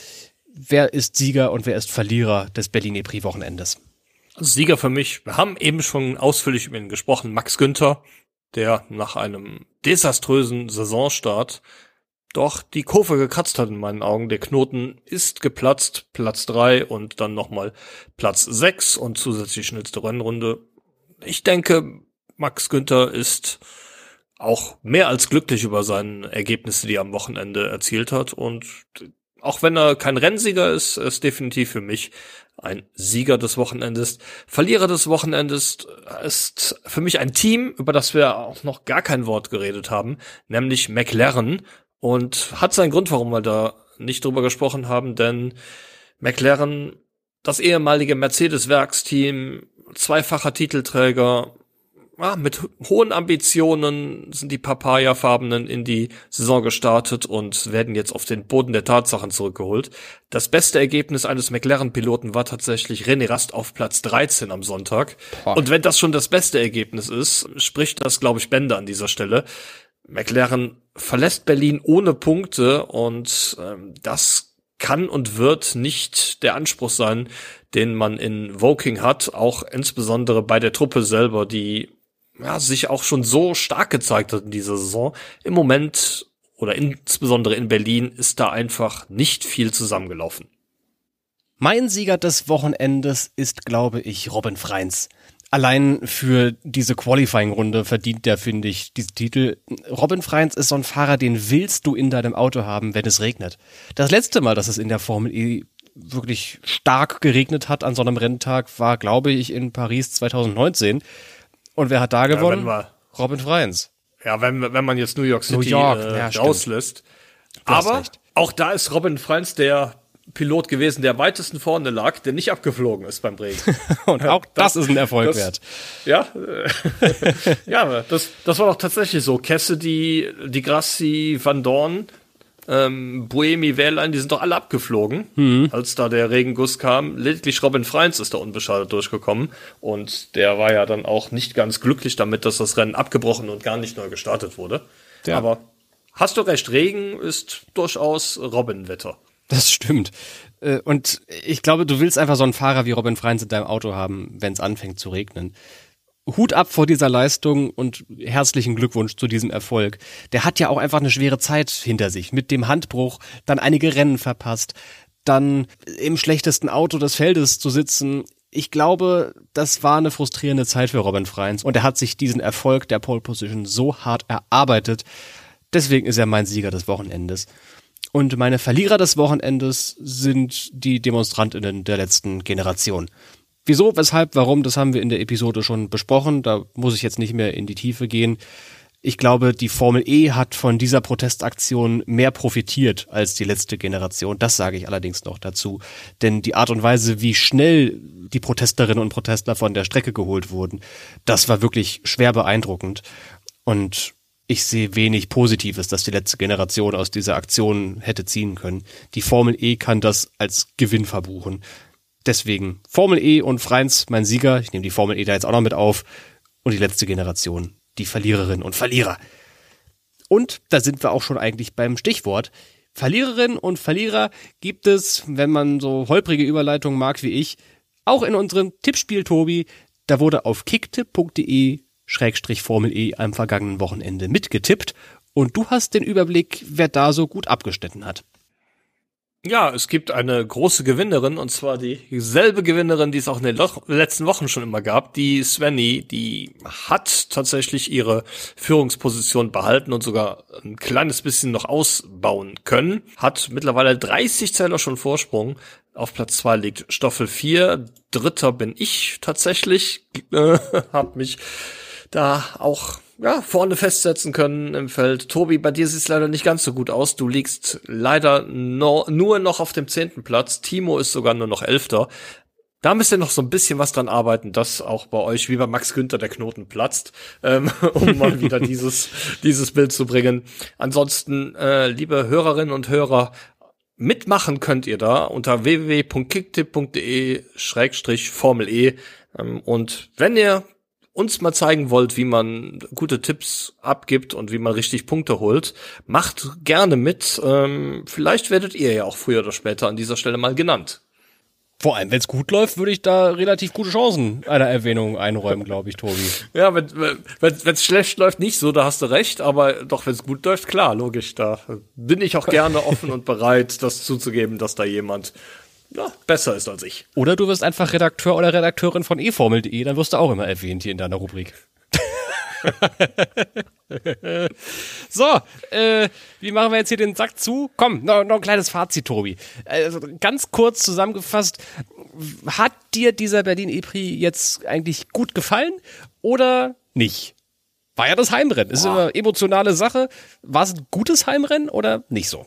Wer ist Sieger und wer ist Verlierer des Berlin EPRI Wochenendes? Sieger für mich, wir haben eben schon ausführlich über ihn gesprochen, Max Günther, der nach einem desaströsen Saisonstart doch die Kurve gekratzt hat in meinen Augen. Der Knoten ist geplatzt, Platz drei und dann nochmal Platz sechs und zusätzlich schnellste Rennrunde. Ich denke, Max Günther ist auch mehr als glücklich über seine Ergebnisse, die er am Wochenende erzielt hat und auch wenn er kein Rennsieger ist, ist definitiv für mich ein Sieger des Wochenendes. Verlierer des Wochenendes ist für mich ein Team, über das wir auch noch gar kein Wort geredet haben, nämlich McLaren. Und hat seinen Grund, warum wir da nicht drüber gesprochen haben, denn McLaren, das ehemalige Mercedes-Werksteam, zweifacher Titelträger, ah, mit hohen Ambitionen sind die Papaya-Farbenen in die Saison gestartet und werden jetzt auf den Boden der Tatsachen zurückgeholt. Das beste Ergebnis eines McLaren-Piloten war tatsächlich René Rast auf Platz 13 am Sonntag. Boah. Und wenn das schon das beste Ergebnis ist, spricht das, glaube ich, Bände an dieser Stelle. McLaren verlässt Berlin ohne Punkte und ähm, das kann und wird nicht der Anspruch sein, den man in Woking hat, auch insbesondere bei der Truppe selber, die ja, sich auch schon so stark gezeigt hat in dieser Saison. Im Moment oder insbesondere in Berlin ist da einfach nicht viel zusammengelaufen. Mein Sieger des Wochenendes ist, glaube ich, Robin Freins. Allein für diese Qualifying-Runde verdient der, finde ich, diesen Titel. Robin Freins ist so ein Fahrer, den willst du in deinem Auto haben, wenn es regnet. Das letzte Mal, dass es in der Formel E wirklich stark geregnet hat an so einem Renntag, war, glaube ich, in Paris 2019. Und wer hat da gewonnen? Ja, Robin Freins. Ja, wenn, wenn man jetzt New York City New York, äh, ja, rauslässt. Aber auch da ist Robin Freins der Pilot gewesen, der weitesten vorne lag, der nicht abgeflogen ist beim Regen. Und auch das, das, ist ein Erfolg das, wert. Ja, ja, das, das war doch tatsächlich so. Cassidy, Di Grassi, Van Dorn, ähm, Buemi, Wehrlein, die sind doch alle abgeflogen, mhm. als da der Regenguss kam. Lediglich Robin Freins ist da unbeschadet durchgekommen und der war ja dann auch nicht ganz glücklich damit, dass das Rennen abgebrochen und gar nicht neu gestartet wurde. Ja. Aber hast du recht, Regen ist durchaus Robin-Wetter. Das stimmt. Äh, und ich glaube, du willst einfach so einen Fahrer wie Robin Freins in deinem Auto haben, wenn es anfängt zu regnen. Hut ab vor dieser Leistung und herzlichen Glückwunsch zu diesem Erfolg. Der hat ja auch einfach eine schwere Zeit hinter sich. Mit dem Handbruch, dann einige Rennen verpasst, dann im schlechtesten Auto des Feldes zu sitzen. Ich glaube, das war eine frustrierende Zeit für Robin Freins und er hat sich diesen Erfolg der Pole Position so hart erarbeitet. Deswegen ist er mein Sieger des Wochenendes. Und meine Verlierer des Wochenendes sind die Demonstrantinnen der letzten Generation. Wieso, weshalb, warum, das haben wir in der Episode schon besprochen. Da muss ich jetzt nicht mehr in die Tiefe gehen. Ich glaube, die Formel E hat von dieser Protestaktion mehr profitiert als die letzte Generation. Das sage ich allerdings noch dazu. Denn die Art und Weise, wie schnell die Protesterinnen und Protestler von der Strecke geholt wurden, das war wirklich schwer beeindruckend. Und ich sehe wenig Positives, dass die letzte Generation aus dieser Aktion hätte ziehen können. Die Formel E kann das als Gewinn verbuchen. Deswegen Formel E und Freins mein Sieger. Ich nehme die Formel E da jetzt auch noch mit auf. Und die letzte Generation, die Verliererinnen und Verlierer. Und da sind wir auch schon eigentlich beim Stichwort. Verliererinnen und Verlierer gibt es, wenn man so holprige Überleitungen mag wie ich, auch in unserem Tippspiel, Tobi. Da wurde auf kicktipp.de Schrägstrich Formel E am vergangenen Wochenende mitgetippt. Und du hast den Überblick, wer da so gut abgeschnitten hat. Ja, es gibt eine große Gewinnerin und zwar dieselbe Gewinnerin, die es auch in den letzten Wochen schon immer gab. Die Svenny, die hat tatsächlich ihre Führungsposition behalten und sogar ein kleines bisschen noch ausbauen können. Hat mittlerweile 30 Zähler schon Vorsprung. Auf Platz zwei liegt Stoffel 4. Dritter bin ich tatsächlich. Hab mich da auch ja, vorne festsetzen können im Feld. Tobi, bei dir sieht es leider nicht ganz so gut aus. Du liegst leider no, nur noch auf dem zehnten Platz. Timo ist sogar nur noch elfter. Da müsst ihr noch so ein bisschen was dran arbeiten, dass auch bei euch, wie bei Max Günther, der Knoten platzt, ähm, um mal wieder dieses, dieses Bild zu bringen. Ansonsten, äh, liebe Hörerinnen und Hörer, mitmachen könnt ihr da unter www.kicktipp.de-formel E. Ähm, und wenn ihr uns mal zeigen wollt, wie man gute Tipps abgibt und wie man richtig Punkte holt, macht gerne mit. Ähm, vielleicht werdet ihr ja auch früher oder später an dieser Stelle mal genannt. Vor allem, wenn es gut läuft, würde ich da relativ gute Chancen einer Erwähnung einräumen, glaube ich, Tobi. Ja, wenn es wenn, schlecht läuft, nicht so, da hast du recht, aber doch, wenn es gut läuft, klar, logisch, da bin ich auch gerne offen und bereit, das zuzugeben, dass da jemand ja, besser ist als ich. Oder du wirst einfach Redakteur oder Redakteurin von eFormel.de, dann wirst du auch immer erwähnt hier in deiner Rubrik. so, äh, wie machen wir jetzt hier den Sack zu? Komm, noch, noch ein kleines Fazit, Tobi. Also ganz kurz zusammengefasst, hat dir dieser Berlin E-Prix jetzt eigentlich gut gefallen oder nicht? War ja das Heimrennen. Ist immer emotionale Sache. War es ein gutes Heimrennen oder nicht so?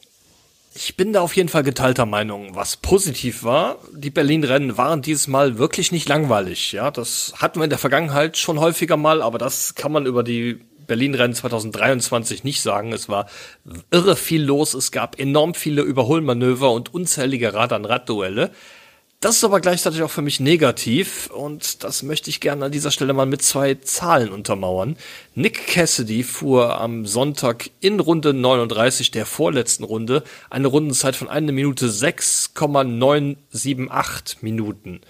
Ich bin da auf jeden Fall geteilter Meinung. Was positiv war, die Berlin-Rennen waren dieses Mal wirklich nicht langweilig. Ja, das hatten wir in der Vergangenheit schon häufiger mal, aber das kann man über die Berlin-Rennen 2023 nicht sagen. Es war irre viel los. Es gab enorm viele Überholmanöver und unzählige Rad-an-Rad-Duelle. Das ist aber gleichzeitig auch für mich negativ und das möchte ich gerne an dieser Stelle mal mit zwei Zahlen untermauern. Nick Cassidy fuhr am Sonntag in Runde 39 der vorletzten Runde eine Rundenzeit von 1 Minute 6,978 Minuten.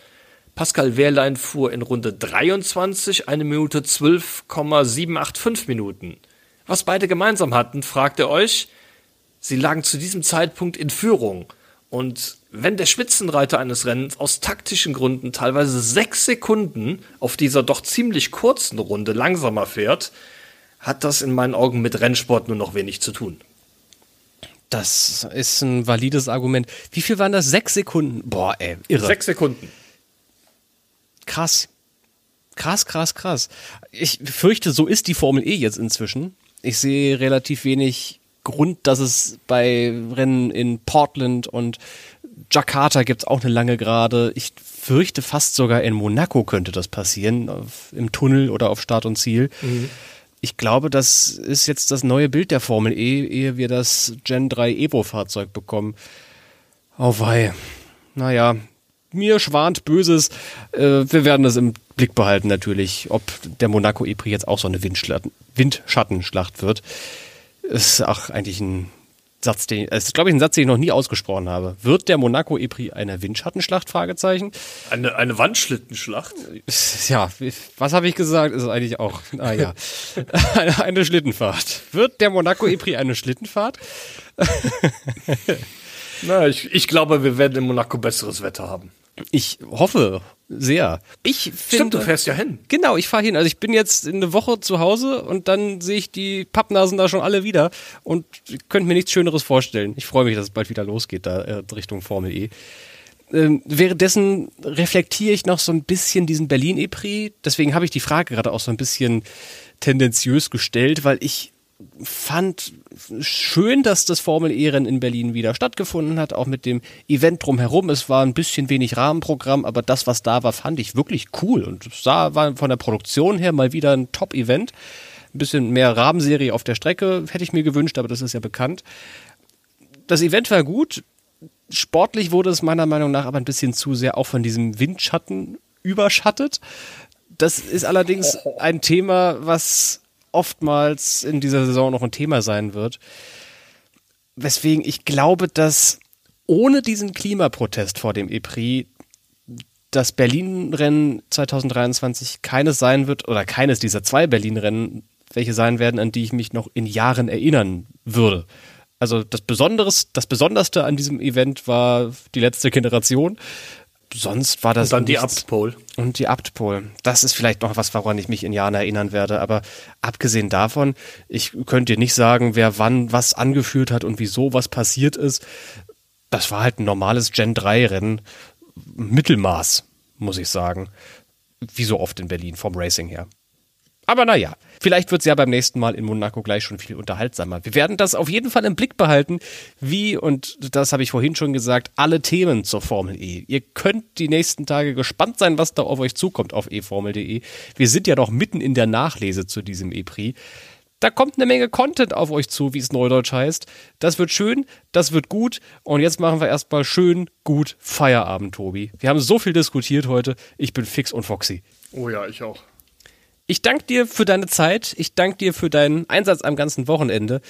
Pascal Wehrlein fuhr in Runde 23 eine Minute 12,785 Minuten. Was beide gemeinsam hatten, fragt ihr euch? Sie lagen zu diesem Zeitpunkt in Führung und wenn der Spitzenreiter eines Rennens aus taktischen Gründen teilweise sechs Sekunden auf dieser doch ziemlich kurzen Runde langsamer fährt, hat das in meinen Augen mit Rennsport nur noch wenig zu tun. Das ist ein valides Argument. Wie viel waren das? Sechs Sekunden? Boah, ey, irre. Sechs Sekunden. Krass. Krass, krass, krass. Ich fürchte, so ist die Formel E jetzt inzwischen. Ich sehe relativ wenig Grund, dass es bei Rennen in Portland und Jakarta gibt es auch eine lange Gerade. Ich fürchte fast sogar in Monaco könnte das passieren, auf, im Tunnel oder auf Start und Ziel. Mhm. Ich glaube, das ist jetzt das neue Bild der Formel E, ehe wir das Gen 3 Evo-Fahrzeug bekommen. Oh wei. Naja, mir schwant Böses. Äh, wir werden das im Blick behalten natürlich, ob der Monaco E-Prix jetzt auch so eine Windschattenschlacht wird. Ist auch eigentlich ein Satz, den, es ist, glaube ich, ein Satz, den ich noch nie ausgesprochen habe. Wird der Monaco EPRI eine Windschattenschlacht? Fragezeichen. Eine, eine Wandschlittenschlacht? Ja, was habe ich gesagt? Ist eigentlich auch, ah ja, eine, eine Schlittenfahrt. Wird der Monaco EPRI eine Schlittenfahrt? Na, ich, ich glaube, wir werden in Monaco besseres Wetter haben. Ich hoffe sehr. Ich finde, Stimmt, du fährst ja hin. Genau, ich fahre hin. Also ich bin jetzt in eine Woche zu Hause und dann sehe ich die Pappnasen da schon alle wieder und könnte mir nichts Schöneres vorstellen. Ich freue mich, dass es bald wieder losgeht da äh, Richtung Formel E. Ähm, währenddessen reflektiere ich noch so ein bisschen diesen Berlin-E-Prix. Deswegen habe ich die Frage gerade auch so ein bisschen tendenziös gestellt, weil ich fand schön, dass das Formel E-Rennen in Berlin wieder stattgefunden hat, auch mit dem Event drumherum. Es war ein bisschen wenig Rahmenprogramm, aber das, was da war, fand ich wirklich cool und es war von der Produktion her mal wieder ein Top-Event. Ein bisschen mehr Rahmenserie auf der Strecke hätte ich mir gewünscht, aber das ist ja bekannt. Das Event war gut. Sportlich wurde es meiner Meinung nach aber ein bisschen zu sehr auch von diesem Windschatten überschattet. Das ist allerdings ein Thema, was oftmals in dieser Saison noch ein Thema sein wird. Weswegen ich glaube, dass ohne diesen Klimaprotest vor dem EPRI das Berlin-Rennen 2023 keines sein wird oder keines dieser zwei Berlin-Rennen, welche sein werden, an die ich mich noch in Jahren erinnern würde. Also das Besonderes, das Besonderste an diesem Event war die letzte Generation sonst war das. Und dann die Abtpol. Und die Abtpol. Das ist vielleicht noch was, woran ich mich in Jahren erinnern werde. Aber abgesehen davon, ich könnte dir nicht sagen, wer wann was angeführt hat und wieso was passiert ist. Das war halt ein normales Gen 3 Rennen. Mittelmaß, muss ich sagen. Wie so oft in Berlin vom Racing her. Aber naja, vielleicht wird es ja beim nächsten Mal in Monaco gleich schon viel unterhaltsamer. Wir werden das auf jeden Fall im Blick behalten, wie, und das habe ich vorhin schon gesagt, alle Themen zur Formel E. Ihr könnt die nächsten Tage gespannt sein, was da auf euch zukommt auf eformel.de. Wir sind ja noch mitten in der Nachlese zu diesem E-Prix. Da kommt eine Menge Content auf euch zu, wie es neudeutsch heißt. Das wird schön, das wird gut. Und jetzt machen wir erstmal schön, gut Feierabend, Tobi. Wir haben so viel diskutiert heute. Ich bin fix und foxy. Oh ja, ich auch. Ich danke dir für deine Zeit. Ich danke dir für deinen Einsatz am ganzen Wochenende.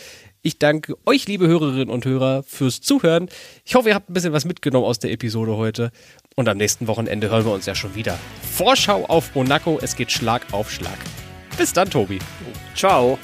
Ich danke euch, liebe Hörerinnen und Hörer, fürs Zuhören. Ich hoffe, ihr habt ein bisschen was mitgenommen aus der Episode heute. Und am nächsten Wochenende hören wir uns ja schon wieder. Vorschau auf Monaco. Es geht Schlag auf Schlag. Bis dann, Tobi. Ciao.